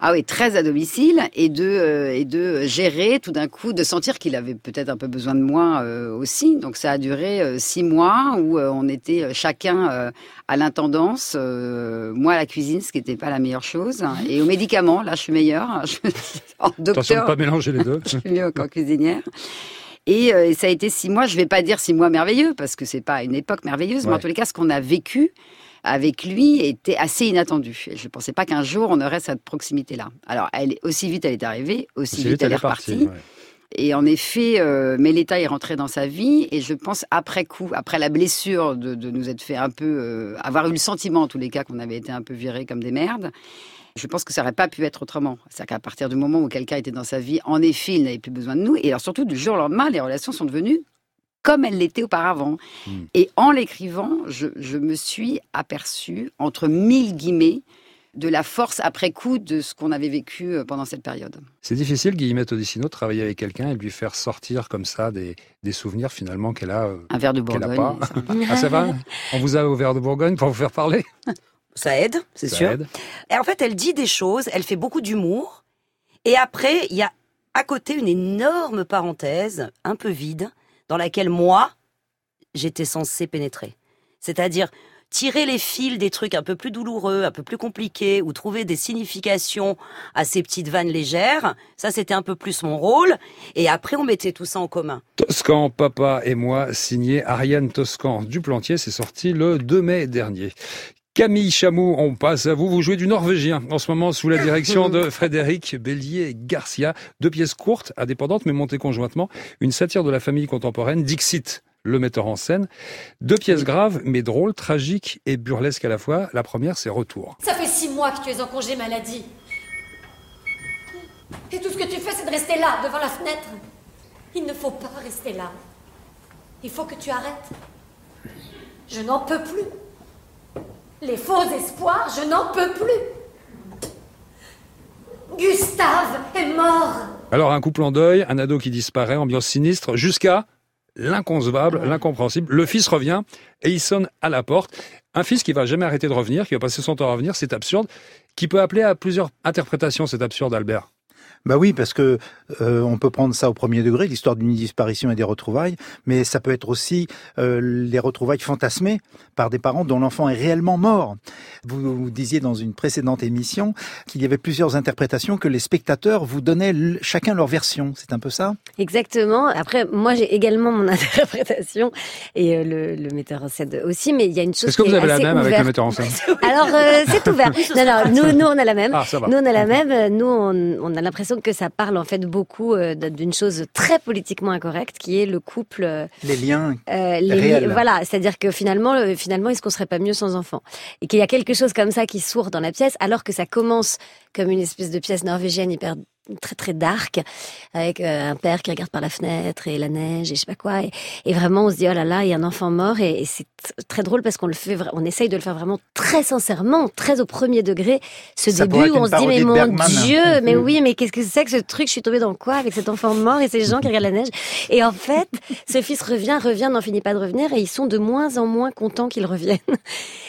ah oui, très à domicile et de euh, et de gérer tout d'un coup, de sentir qu'il avait peut-être un peu besoin de moi euh, aussi. Donc ça a duré euh, six mois où euh, on était chacun à l'intendance, moi à la cuisine, ce qui n'était pas la meilleure chose, et aux médicaments. Là, je suis meilleure. Je- en Attention de docteur, ne pas mélanger les deux. je suis mieux qu'en cuisinière. Et ça a été six mois, je vais pas dire six mois merveilleux, parce que c'est pas une époque merveilleuse, mais en tous les cas, ce qu'on a vécu avec lui était assez inattendu. Et je ne pensais pas qu'un jour on aurait cette proximité-là. Alors, elle, aussi vite elle est arrivée, aussi, Aussi vite, elle est partie, repartie. ouais. Et en effet, euh, Mélita est rentrée dans sa vie, et je pense après coup, après la blessure de, de nous être fait un peu, euh, avoir eu le sentiment en tous les cas qu'on avait été un peu virés comme des merdes, je pense que ça n'aurait pas pu être autrement. C'est-à-dire qu'à partir du moment où quelqu'un était dans sa vie, en effet, il n'avait plus besoin de nous. Et alors surtout, du jour au lendemain, les relations sont devenues comme elles l'étaient auparavant. Hmm. Et en l'écrivant, je, je me suis aperçue, entre mille guillemets, de la force après coup de ce qu'on avait vécu euh, pendant cette période. C'est difficile, Guillemette Odissino, de travailler avec quelqu'un et de lui faire sortir comme ça des, des souvenirs finalement qu'elle a. euh, Un verre de Bourgogne. pas. ça. ah, ça va? On vous a au verre de Bourgogne pour vous faire parler? Ça aide, c'est Ça sûr. aide. Et en fait, elle dit des choses, elle fait beaucoup d'humour. Et après, il y a à côté une énorme parenthèse, un peu vide, dans laquelle moi, j'étais censée pénétrer. C'est-à-dire tirer les fils des trucs un peu plus douloureux, un peu plus compliqués, ou trouver des significations à ces petites vannes légères. Ça, c'était un peu plus mon rôle. Et après, on mettait tout ça en commun. Toscan, papa et moi, signé Ariane Toscan du Plantier, c'est sorti le 2 mai dernier. Camille Chamou, on passe à vous. Vous jouez du norvégien en ce moment sous la direction de Frédéric Bélier Garcia. Deux pièces courtes, indépendantes mais montées conjointement. Une satire de la famille contemporaine, Dixit, le metteur en scène. Deux pièces graves mais drôles, tragiques et burlesques à la fois. La première, c'est Retour. Ça fait six mois que tu es en congé maladie. Et tout ce que tu fais, c'est de rester là, devant la fenêtre. Il ne faut pas rester là. Il faut que tu arrêtes. Je n'en peux plus. Les faux espoirs, je n'en peux plus. Gustave est mort. Alors un couple en deuil, un ado qui disparaît, ambiance sinistre, jusqu'à l'inconcevable, l'incompréhensible. Le fils revient et il sonne à la porte. Un fils qui va jamais arrêter de revenir, qui va passer son temps à revenir, c'est absurde, qui peut appeler à plusieurs interprétations, c'est absurde, Albert. Bah oui, parce que euh, on peut prendre ça au premier degré, l'histoire d'une disparition et des retrouvailles, mais ça peut être aussi euh, les retrouvailles fantasmées par des parents dont l'enfant est réellement mort. Vous, vous disiez dans une précédente émission qu'il y avait plusieurs interprétations que les spectateurs vous donnaient l- chacun leur version. C'est un peu ça? Exactement. Après, moi, j'ai également mon interprétation et euh, le, le metteur en scène aussi, mais il y a une chose Est-ce que vous est avez la même avec le metteur en scène? Alors, euh, c'est ouvert. Non, non, nous, nous, on a la même. Ah, ça va. Nous, on a la même. Nous, on, on a l'impression que ça parle en fait beaucoup euh, d'une chose très politiquement incorrecte, qui est le couple. euh, Les liens euh, les- réels. voilà, c'est-à-dire que finalement, finalement, est-ce qu'on serait pas mieux sans enfant? Et qu'il y a quelque chose comme ça qui sourd dans la pièce, alors que ça commence comme une espèce de pièce norvégienne hyper très très dark avec euh, un père qui regarde par la fenêtre et la neige et je sais pas quoi. Et, et vraiment on se dit oh là là il y a un enfant mort. Et, et c'est très drôle parce qu'on le fait on essaye de le faire vraiment très sincèrement très au premier degré. Ce Ça début où on se dit mais mon Bergman. dieu mais oui mais qu'est-ce que c'est que ce truc? Je suis tombée dans quoi avec cet enfant mort et ces gens qui regardent la neige? Et en fait ce fils revient revient n'en finit pas de revenir et ils sont de moins en moins contents qu'il revienne.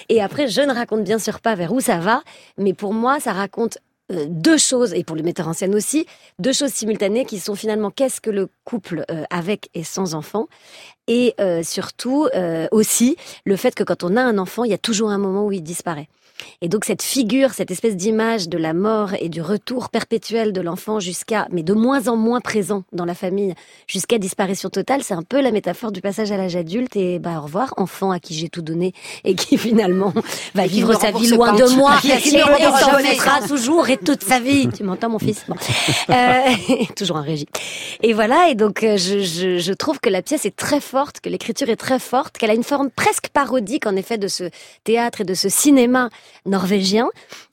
Et après je ne raconte bien sûr pas vers où ça va mais pour moi ça raconte euh, deux choses, et pour le metteur en scène aussi, deux choses simultanées qui sont finalement qu'est-ce que le couple euh, avec et sans enfant, et euh, surtout aussi le fait que quand on a un enfant, il y a toujours un moment où il disparaît. Et donc cette figure, cette espèce d'image de la mort et du retour perpétuel de l'enfant jusqu'à, mais de moins en moins présent dans la famille, jusqu'à disparition totale, c'est un peu la métaphore du passage à l'âge adulte et bah au revoir enfant à qui j'ai tout donné et qui finalement va Et vivre sa vie loin de moi Qui- et qui s'en rembourse jamais. Toute sa vie. Tu m'entends, mon fils? Bon. Euh, Toujours en régie. Et voilà, et donc euh, je, je, je trouve que la pièce est très forte, que l'écriture est très forte, qu'elle a une forme presque parodique, en effet, de ce théâtre et de ce cinéma norvégien,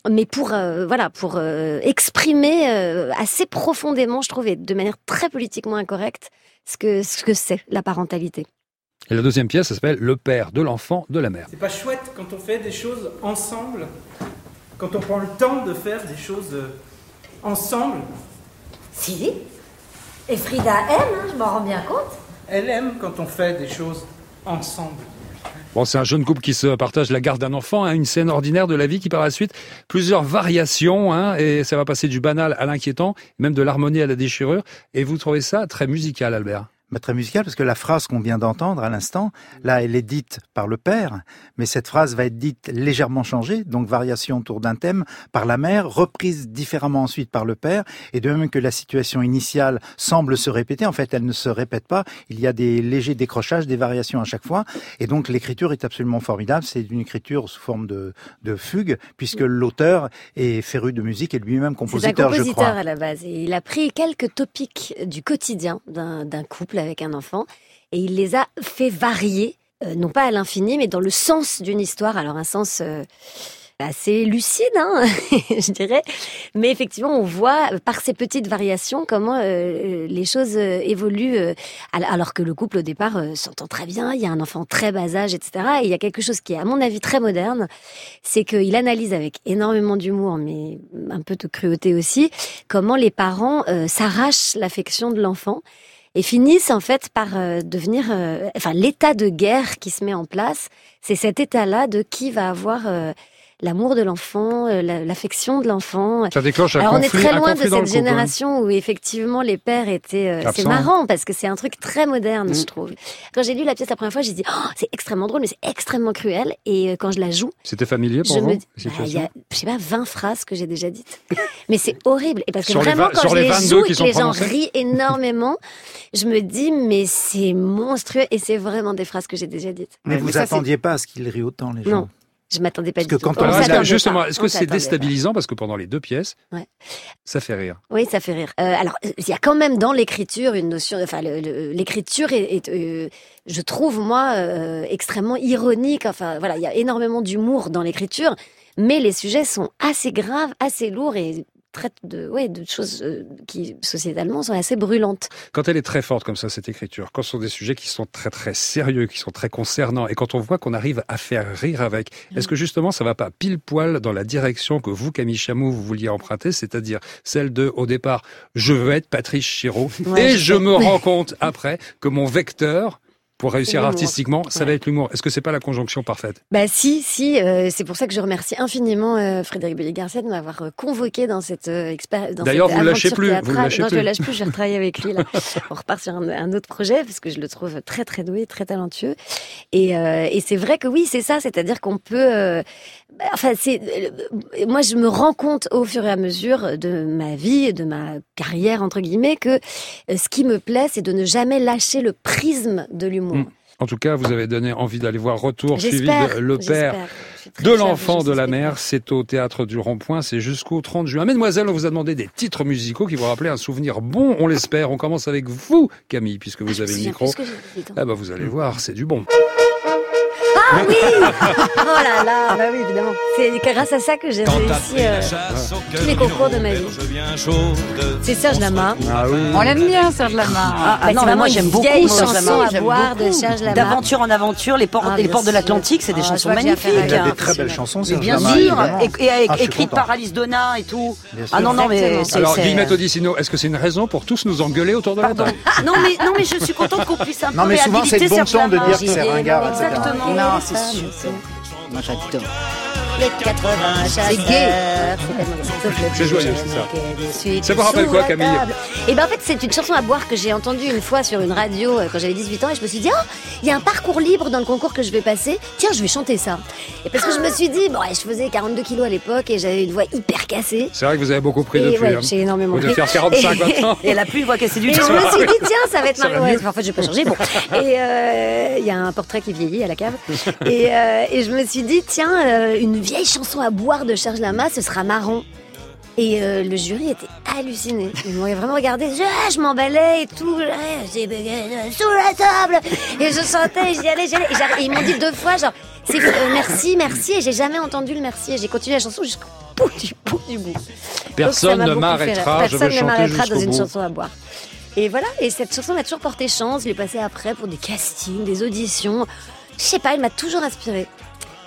mais pour euh, voilà, pour euh, exprimer euh, assez profondément, je trouve, et de manière très politiquement incorrecte, ce que ce que c'est la parentalité. Et la deuxième pièce, ça s'appelle Le père de l'enfant de la mère. C'est pas chouette quand on fait des choses ensemble, quand on prend le temps de faire des choses euh, ensemble. Si. Et Frida aime, hein, je m'en rends bien compte. Elle aime quand on fait des choses ensemble. Bon, c'est un jeune couple qui se partage la garde d'un enfant, hein, une scène ordinaire de la vie qui par la suite plusieurs variations, hein, et ça va passer du banal à l'inquiétant, même de l'harmonie à la déchirure. Et vous trouvez ça très musical, Albert? Bah, très musical parce que la phrase qu'on vient d'entendre à l'instant, là, elle est dite par le père, mais cette phrase va être dite légèrement changée, donc variation autour d'un thème, par la mère, reprise différemment ensuite par le père, et de même que la situation initiale semble se répéter, en fait, elle ne se répète pas. Il y a des légers décrochages, des variations à chaque fois, et donc l'écriture est absolument formidable. C'est une écriture sous forme de, de fugue, puisque l'auteur est féru de musique et lui-même C'est un compositeur, je compositeur crois. à la base. Et il a pris quelques topics du quotidien d'un d'un avec un enfant et il les a fait varier, euh, non pas à l'infini, mais dans le sens d'une histoire. Alors un sens euh, assez lucide, hein, je dirais. Mais effectivement, on voit euh, par ces petites variations comment les choses évoluent, al- alors que le couple au départ s'entend très bien. Il y a un enfant très bas âge, etc. Et il y a quelque chose qui est, à mon avis, très moderne, c'est qu'il analyse avec énormément d'humour, mais un peu de cruauté aussi, comment les parents s'arrachent l'affection de l'enfant et finissent en fait par euh, devenir, euh, enfin l'état de guerre qui se met en place, c'est cet état-là de qui va avoir euh, l'amour de l'enfant, euh, la- l'affection de l'enfant. Ça déclenche un Alors on est très loin de cette hein. génération où effectivement les pères étaient. euh, c'est marrant parce que c'est un truc très moderne, Mm. je trouve. Quand j'ai lu la pièce la première fois, j'ai dit oh, c'est extrêmement drôle, mais c'est extrêmement cruel. Et euh, quand je la joue, C'était familier pour je vous me bah, il y a, je sais pas, 20 phrases que j'ai déjà dites. Mais c'est horrible. Et parce que Sur vraiment, quand sur je les les 22 joue et que les gens rient énormément, je me dis, mais c'est monstrueux. Et c'est vraiment des phrases que j'ai déjà dites. Mais vous ça, c'est- attendiez pas à ce qu'il rit autant, les gens Non. Je m'attendais pas Parce du que tout. quand on On justement, est-ce que c'est pas. déstabilisant parce que pendant les deux pièces, Ouais. ça fait rire? Oui, ça fait rire. Euh, alors, il y a quand même dans l'écriture une notion. Enfin, l'écriture est, est, euh, je trouve moi, euh, extrêmement ironique. Enfin, voilà, il y a énormément d'humour dans l'écriture, mais les sujets sont assez graves, assez lourds et traitent de, ouais, de choses euh, qui sociétalement sont assez brûlantes. Quand elle est très forte comme ça, cette écriture, quand ce sont des sujets qui sont très très sérieux, qui sont très concernants, et quand on voit qu'on arrive à faire rire avec, est-ce que justement ça va pas pile poil dans la direction que vous, Camille Chamou, vous vouliez emprunter, c'est-à-dire celle de, au départ, je veux être Patrice Chiraud, Ouais, et je me rends compte après que mon vecteur, pour réussir artistiquement, ça va être l'humour. Est-ce que c'est pas la conjonction parfaite? Bah si, si, euh, c'est pour ça que je remercie infiniment euh, Frédéric Belli-Garcia de m'avoir euh, convoqué dans cette expérience. D'ailleurs, vous le lâchez plus, vous le lâchez non, je plus. le lâche plus, je vais retravailler avec lui là. On repart sur un, un autre projet parce que je le trouve très très doué, très talentueux. Et, euh, et c'est vrai que oui, c'est ça, c'est-à-dire qu'on peut. bah, enfin, c'est moi je me rends compte au fur et à mesure de ma vie, de ma carrière entre guillemets, que ce qui me plaît, c'est de ne jamais lâcher le prisme de l'humour. Mm. En tout cas, vous avez donné envie d'aller voir Retour suivi de Le Père de l'enfant de la mer. C'est au théâtre du Rond-Point. C'est jusqu'au 30 juin. Mesdemoiselles, on vous a demandé des titres musicaux qui vous rappelaient un souvenir bon, on l'espère. On commence avec vous, Camille, puisque vous avez le micro. Ah bah vous allez voir, c'est du bon. Ah oui Oh là là, bah oui, évidemment. C'est grâce à ça que j'ai réussi euh, tous les concours de ma vie. C'est Serge Lama. Ah oui. On l'aime bien, Serge Lama. Ah, Bah, non, mais vraiment moi j'aime beaucoup chanson Lama. à boire de. Serge Lama. D'aventure en aventure, les portes, Ah, les bien portes de l'Atlantique, c'est des Ah, chansons magnifiques. Il a des très belles chansons, Serge bien Lama, sûr, et, et- Ah, content. par Alice Donna et tout. Ah non, non, mais c'est... Alors, Guillemette Odissino, est-ce que c'est une raison pour tous nous engueuler autour de la table? Non mais, non, mais je suis contente qu'on puisse un peu Non, mais souvent, c'est le bon Serge ton de dire que c'est ringard. Exactement. C'est sûr. Moi, j'adore. Les 80 C'est chasseurs. Joyeux, c'est ça. Ça vous rappelle quoi, Camille table. Eh ben en fait, c'est une chanson à boire que j'ai entendue une fois sur une radio euh, quand j'avais 18 ans et je me suis dit, oh, il y a un parcours libre dans le concours que je vais passer. Tiens, je vais chanter ça. Et parce que je me suis dit, bon, ouais, je faisais 42 kilos à l'époque et j'avais une voix hyper cassée. C'est vrai que vous avez beaucoup pris Et depuis. ouais, hein. j'ai énormément Vous devez pris. faire 45 Et- maintenant. Et elle a plus une voix cassée du Et tout. je me suis dit, tiens, ça va être marrant. Ouais, en fait, je vais pas changer. Bon. Et euh, il y a un portrait qui vieillit à la cave. Et, euh, et je me suis dit, tiens, euh, une vieille chanson à boire de Serge Lama, ce sera marrant. Et euh, le jury était halluciné. Ils m'ont vraiment regardé. Je, ah, je m'emballais et tout. J'ai euh, sous la table. Et je sentais, j'y allais, j'y allais. Et ils m'ont dit deux fois, genre, c'est, euh, merci, merci. Et j'ai jamais entendu le merci. Et j'ai continué la chanson jusqu'au bout du bout du bout. Personne ne m'arrêtera, Personne ne m'arrêtera dans une chanson à boire. Et voilà, et cette chanson m'a toujours porté chance. Je l'ai passée après pour des castings, des auditions. Je sais pas, elle m'a toujours inspirée.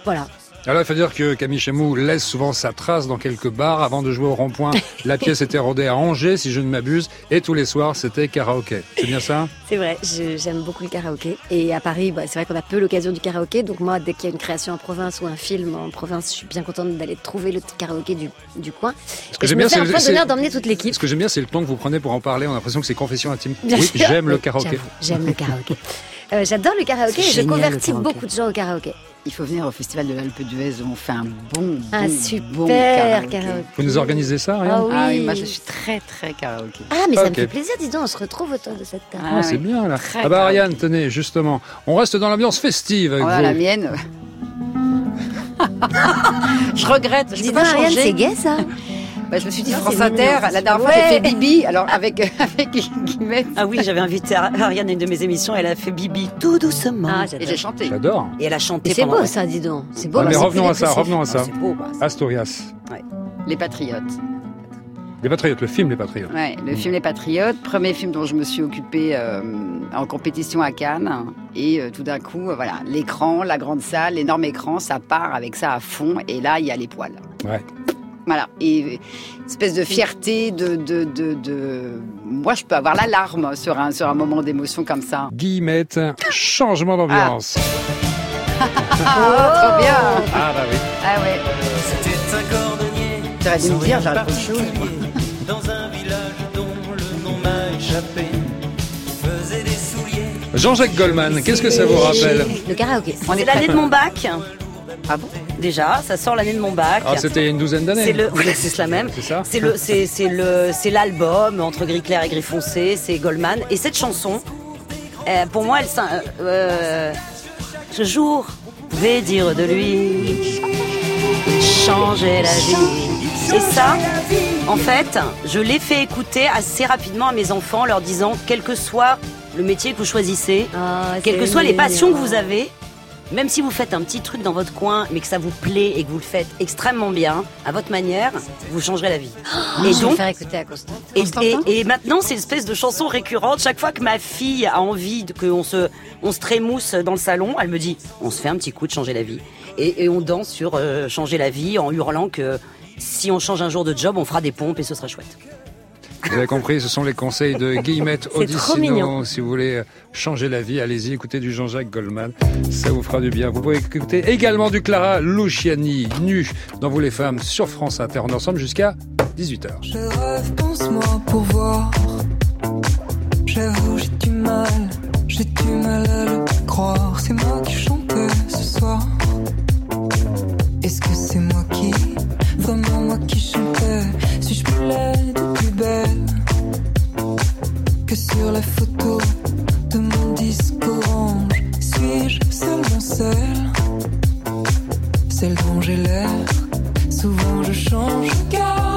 Voilà. Alors il faut dire que Camille Chamou laisse souvent sa trace dans quelques bars avant de jouer au rond-point. La pièce était rodée à Angers, si je ne m'abuse, et tous les soirs c'était karaoké. C'est bien ça? C'est vrai, j'aime beaucoup le karaoké. Et à Paris, bah, c'est vrai qu'on a peu l'occasion du karaoké. Donc moi, dès qu'il y a une création en province ou un film en province, je suis bien contente d'aller trouver le karaoké du, du coin. Ce que j'aime me bien, c'est le- d'honneur d'emmener toute l'équipe. Ce que j'aime bien, c'est le ton que vous prenez pour en parler. On a l'impression que c'est confession intime. Bien oui, j'aime le karaoké. J'aime le karaoké. Euh, J'adore le karaoké et je convertis beaucoup de gens au karaoké. Il faut venir au festival de l'Alpe d'Huez où on fait un bon, Un bon, super bon karaoké. Vous nous organisez ça, rien Ah oui. Ah oui, moi je suis très très karaoké. Ah, mais ça me fait plaisir, dis donc, on se retrouve autour de cette table. Ah, c'est bien là. Ah bah Ariane, tenez, justement, on reste dans l'ambiance festive avec vous. la mienne. je regrette, je Dis peux donc, pas Ariane, c'est gay ça Bah, je me suis dit Non, France c'est Inter, la dernière fois Ouais. j'ai fait Bibi, alors avec, avec Guillemette. Ah oui, j'avais invité Ariane à une de mes émissions, elle a fait Bibi tout doucement. Ah, Et j'ai chanté. J'adore. Et elle a chanté Mais c'est beau ça, dis donc. C'est beau. Ah, mais revenons à ça, revenons à ça. C'est beau, bah. Asturias. Les Patriotes. Les Patriotes, le film Les Patriotes. Ouais, le film Les Patriotes, premier film dont je me suis occupée euh, en compétition à Cannes. Et euh, tout d'un coup, euh, voilà, l'écran, la grande salle, l'énorme écran, ça part avec ça à fond. Et là, il y a les poils. Ouais. Voilà. Et espèce de fierté, de, de, de, de- Moi, je peux avoir la larme sur un, sur un moment d'émotion comme ça. Guillemette, changement d'ambiance. Ah, trop bien Ah bah oui. Ah ouais. C'était un cordonnier. T'aurais dû me dire, autre chose. Dans un village dont le nom m'a échappé. Faisait des souliers. Jean-Jacques Goldman, qu'est-ce que ça vous rappelle? Le karaoké. On est C'est l'année de mon bac. Ah bon? Déjà, ça sort l'année de mon bac. Ah, c'était il y a une douzaine d'années. C'est le, oui, c'est la même. C'est ça C'est le, c'est, c'est le, c'est l'album entre gris clair et gris foncé. C'est Goldman. Et cette chanson, euh, pour moi, elle, s'in- euh, ce jour, pouvait dire de lui, changer la vie. Et ça, en fait, je l'ai fait écouter assez rapidement à mes enfants, leur disant, quel que soit le métier que vous choisissez, Ah, quelles que soient les passions que vous avez, même si vous faites un petit truc dans votre coin, mais que ça vous plaît et que vous le faites extrêmement bien, à votre manière, vous changerez la vie. Oh, je vais le faire écouter à Constante. Et, et- et maintenant, c'est une espèce de chanson récurrente. Chaque fois que ma fille a envie qu'on se, on se trémousse dans le salon, elle me dit on se fait un petit coup de changer la vie. Et, et on danse sur euh, changer la vie en hurlant que si on change un jour de job, on fera des pompes et ce sera chouette. Vous avez compris, ce sont les conseils de Guillemette. Odissino. Si vous voulez changer la vie, allez-y, écoutez du Jean-Jacques Goldman. Ça vous fera du bien. Vous pouvez écouter également du Clara Luciani, nu dans Vous les femmes, sur France Inter. On est ensemble jusqu'à 18h. Je rêve, pense-moi pour voir. J'avoue, j'ai du mal, j'ai du mal à le croire. C'est moi qui chantais ce soir. Est-ce que c'est moi qui, vraiment moi qui chantais Suis-je plus laide ou plus que sur la photo de mon disque orange Suis-je seulement celle, celle dont j'ai l'air Souvent je change. Regarde,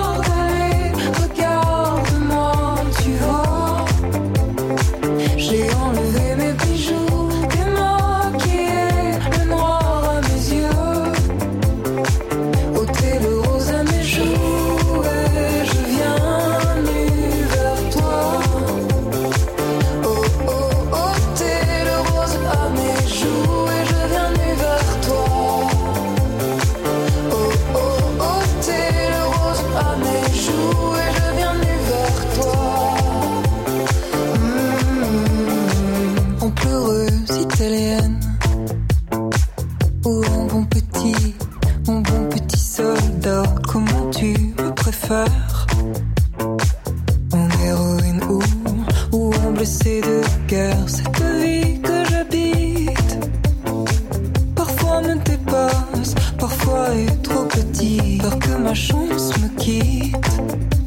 parfois est trop petit. Peur que ma chance me quitte.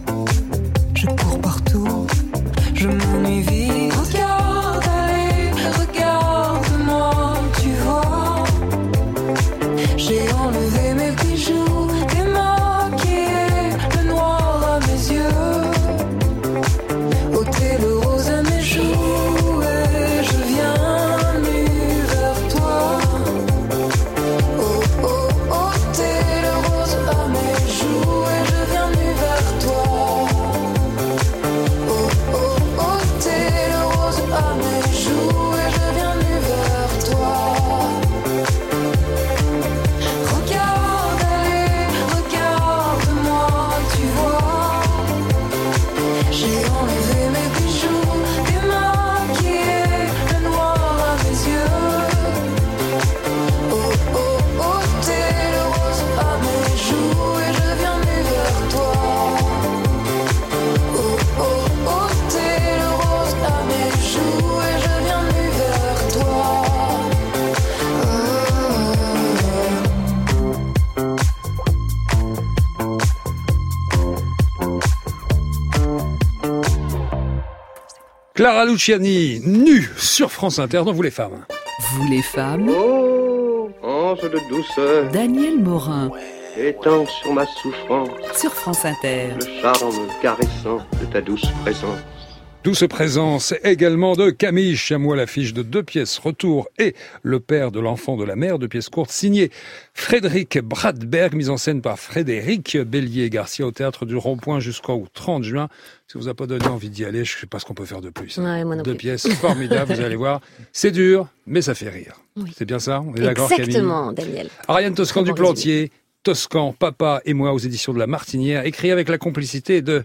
Clara Luciani, nue sur France Inter dans Vous les femmes. Vous les femmes, Oh, ange de douceur, Daniel Morin étends sur ma souffrance sur France Inter. le charme caressant de ta douce présence. Douce présence également de Camille Chamois, l'affiche de deux pièces retour et le père de l'enfant de la mère, deux pièces courtes signées Frédéric Bradberg, mise en scène par Frédéric Bélier Garcia au théâtre du Rond-Point jusqu'au 30 juin. Si vous a pas donné envie d'y aller, je sais pas ce qu'on peut faire de plus. Ouais, moi non Deux plus. pièces formidables, vous allez voir. C'est dur, mais ça fait rire. Oui. C'est bien ça On est d'accord, Camille Exactement, Daniel. Ariane Toscan du Plantier, Toscan, Papa et moi aux éditions de La Martinière, écrit avec la complicité de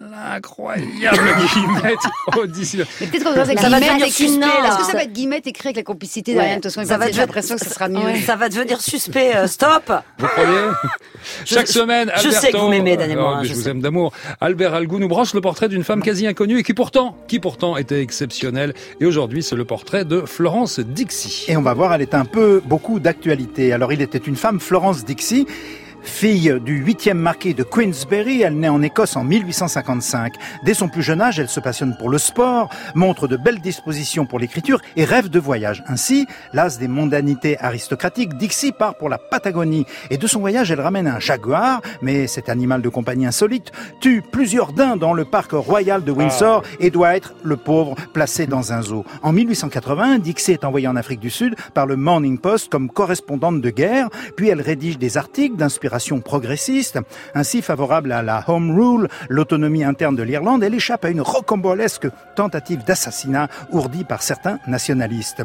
l'incroyable Guillemette Audition. Mais peut-être qu'on va Ça ça va va devenir être suspect, là. Est-ce que ça va être Guillemette écrit avec la complicité Ouais. d'Ariane Toscan Ça va J'ai l'impression que ce sera mieux. Ouais, Ça va devenir suspect. euh, stop. Vous croyez? Chaque Je- semaine, je Alberto, sais que vous m'aimez, Daniel mais je je vous sais. aime d'amour. Albert Algou nous broche le portrait d'une femme quasi inconnue et qui pourtant, qui pourtant était exceptionnelle. Et aujourd'hui, c'est le portrait de Florence Dixie. Et on va voir, elle est un peu beaucoup d'actualité. Alors, il était une femme, Florence Dixie. Fille du huitième marquis de Queensberry, elle naît en Écosse en 1855. Dès son plus jeune âge, elle se passionne pour le sport, montre de belles dispositions pour l'écriture et rêve de voyage. Ainsi, las des mondanités aristocratiques, Dixie part pour la Patagonie. Et de son voyage, elle ramène un jaguar, mais cet animal de compagnie insolite tue plusieurs daims dans le parc royal de Windsor et doit être, le pauvre, placé dans un zoo. En 1880, Dixie est envoyée en Afrique du Sud par le Morning Post comme correspondante de guerre, puis elle rédige des articles d'inspiration progressiste. Ainsi favorable à la Home Rule, l'autonomie interne de l'Irlande, elle échappe à une rocambolesque tentative d'assassinat ourdie par certains nationalistes.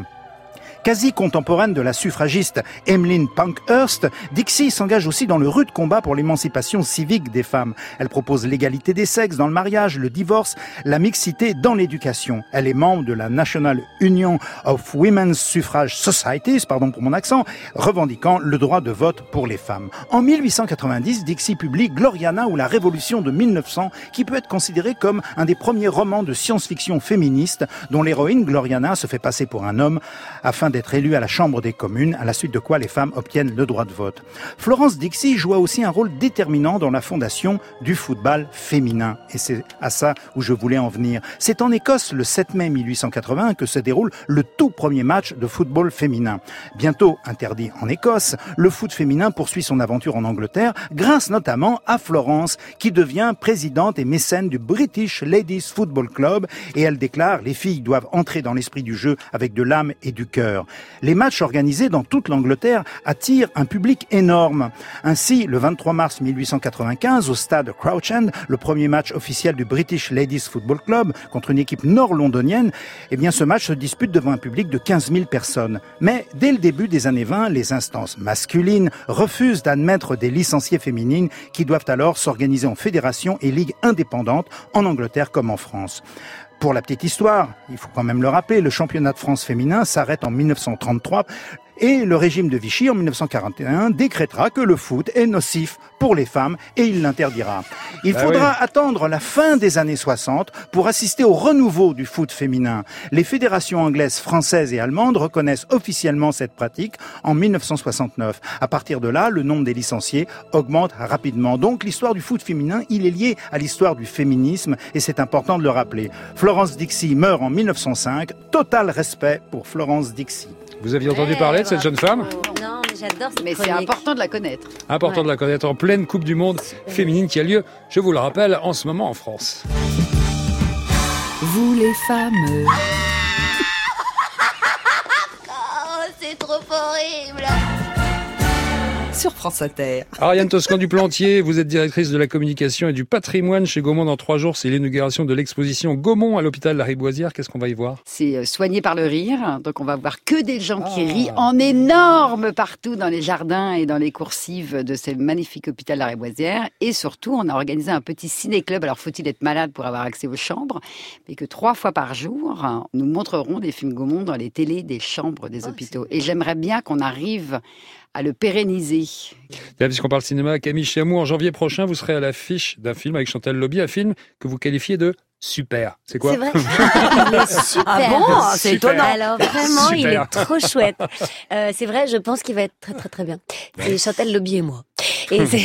Quasi contemporaine de la suffragiste Emmeline Pankhurst, Dixie s'engage aussi dans le rude combat pour l'émancipation civique des femmes. Elle propose l'égalité des sexes dans le mariage, le divorce, la mixité dans l'éducation. Elle est membre de la National Union of Women's Suffrage Societies, pardon pour mon accent, revendiquant le droit de vote pour les femmes. En 1890, Dixie publie Gloriana ou la Révolution de 1900, qui peut être considéré comme un des premiers romans de science-fiction féministe dont l'héroïne Gloriana se fait passer pour un homme afin d'être élue à la Chambre des communes, à la suite de quoi les femmes obtiennent le droit de vote. Florence Dixie joua aussi un rôle déterminant dans la fondation du football féminin. Et c'est à ça où je voulais en venir. C'est en Écosse, le 7 mai 1880, que se déroule le tout premier match de football féminin. Bientôt interdit en Écosse, le foot féminin poursuit son aventure en Angleterre, grâce notamment à Florence, qui devient présidente et mécène du British Ladies Football Club, et elle déclare les filles doivent entrer dans l'esprit du jeu avec de l'âme et du cœur. Les matchs organisés dans toute l'Angleterre attirent un public énorme. Ainsi, le 23 mars 1895, au stade Crouch End, le premier match officiel du British Ladies Football Club contre une équipe nord-londonienne, eh bien, ce match se dispute devant un public de 15 000 personnes. Mais dès le début des années 20, les instances masculines refusent d'admettre des licenciées féminines qui doivent alors s'organiser en fédérations et ligues indépendantes en Angleterre comme en France. Pour la petite histoire, il faut quand même le rappeler, le championnat de France féminin s'arrête en 1933 et le régime de Vichy en 1941 décrétera que le foot est nocif pour les femmes et il l'interdira. Il Bah faudra oui. attendre la fin des années 60 pour assister au renouveau du foot féminin. Les fédérations anglaises, françaises et allemandes reconnaissent officiellement cette pratique en 1969. À partir de là, le nombre des licenciés augmente rapidement. Donc l'histoire du foot féminin, il est lié à l'histoire du féminisme et c'est important de le rappeler. Florence Dixie meurt en 1905. Total respect pour Florence Dixie. Vous aviez entendu parler de cette jeune femme Non, mais j'adore cette Mais c'est chronique. important de la connaître. Important de la connaître en pleine Coupe du Monde féminine qui a lieu, je vous le rappelle, en ce moment en France. Vous les femmes. Oh, c'est trop horrible. Sur France Inter. Ariane Toscan du Plantier, vous êtes directrice de la communication et du patrimoine chez Gaumont. Dans trois jours, c'est l'inauguration de l'exposition Gaumont à l'hôpital La Riboisière. Qu'est-ce qu'on va y voir? C'est euh, soigné par le rire. Donc on va voir que des gens qui Ah. rient en énorme partout dans les jardins et dans les coursives de ce magnifique hôpital La Réboisière. Et surtout, on a organisé un petit ciné-club. Alors faut-il être malade pour avoir accès aux chambres? Mais que trois fois par jour, nous montrerons des films Gaumont dans les télés des chambres des hôpitaux. Et j'aimerais bien qu'on arrive à le pérenniser. Là, Puisqu'on parle cinéma, Camille Chiamou, en janvier prochain, vous serez à l'affiche d'un film avec Chantal Lobby, un film que vous qualifiez de super. C'est quoi C'est vrai. Il est super. Ah bon C'est étonnant. Alors vraiment, il est trop chouette. Euh, c'est vrai, je pense qu'il va être très très très bien. C'est Chantal Lobby et moi. Et, c'est-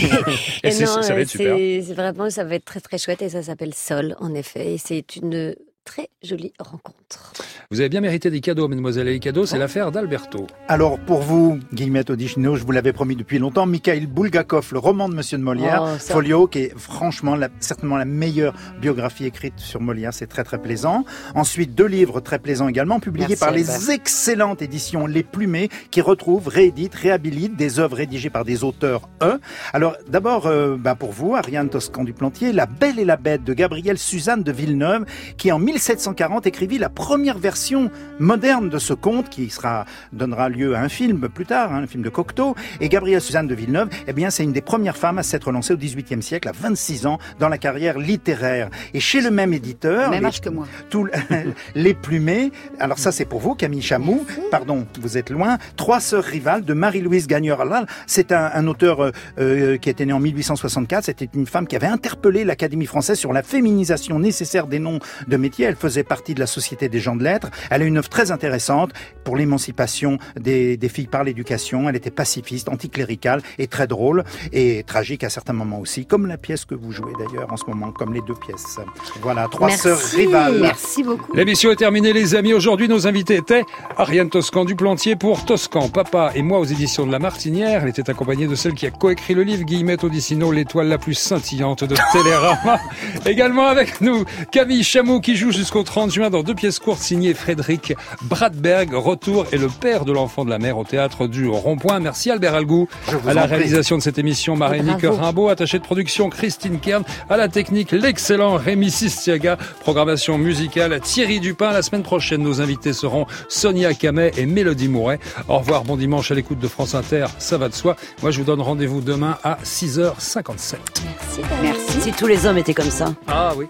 Et c'est- non, ça va être super. c'est vraiment, ça va être très très chouette et ça s'appelle Sol en effet. Et c'est une très jolie rencontre. Vous avez bien mérité des cadeaux, mesdemoiselles et les cadeaux, c'est l'affaire d'Alberto. Alors pour vous, Guillemette Audichino, je vous l'avais promis depuis longtemps, Mikhail Bulgakov, le roman de Monsieur de Molière, Oh, ça. Folio, qui est franchement la- certainement la meilleure biographie écrite sur Molière, c'est très très plaisant. Ensuite, deux livres très plaisants également, publiés Merci, par les Albert. excellentes éditions Les Plumées, qui retrouvent, rééditent, réhabilitent des œuvres rédigées par des auteurs E. Alors d'abord, euh, bah, pour vous, Ariane Toscan du Plantier, La Belle et la Bête de Gabrielle Suzanne de Villeneuve, qui en 1740 écrivit la première version moderne de ce conte, qui sera donnera lieu à un film plus tard, hein, un film de Cocteau. Et Gabrielle Suzanne de Villeneuve, eh bien, c'est une des premières femmes à s'être lancée au XVIIIe siècle, à 26 ans, dans la carrière littéraire. Et chez le même éditeur, Même les- âge que moi. tous les plumés. Alors ça, c'est pour vous, Camille Chamou. Pardon, vous êtes loin. Trois sœurs rivales de Marie-Louise Gagneur-Allal. C'est un, un auteur euh, euh, qui était né en 1864. C'était une femme qui avait interpellé l'Académie française sur la féminisation nécessaire des noms de métiers. Elle faisait partie de la Société des gens de lettres. Elle a une œuvre très intéressante pour l'émancipation des, des filles par l'éducation. Elle était pacifiste, anticléricale et très drôle et tragique à certains moments aussi, comme la pièce que vous jouez d'ailleurs en ce moment, comme les deux pièces. Voilà, trois Merci, sœurs rivales. Merci beaucoup. L'émission est terminée, les amis. Aujourd'hui, nos invités étaient Ariane Toscan du Plantier pour Toscan, Papa et moi aux éditions de La Martinière. Elle était accompagnée de celle qui a coécrit le livre, Guillemette Odissino, l'étoile la plus scintillante de Télérama. Également avec nous, Camille Chamou qui joue jusqu'au 30 juin dans deux pièces courtes signées Frédéric Bradberg. Retour et le père de l'enfant de la mer au théâtre du Rond-Point. Merci Albert Algou. À la réalisation de cette émission, Marie-Nique Bravo. Rimbaud, attachée de production Christine Kern, à la technique l'excellent Rémi Sistiaga, programmation musicale Thierry Dupin. La semaine prochaine, nos invités seront Sonia Camet et Mélodie Mouret. Au revoir, bon dimanche à l'écoute de France Inter, ça va de soi. Moi, je vous donne rendez-vous demain à 6h57. Merci. Merci. Si tous les hommes étaient comme ça. Ah oui.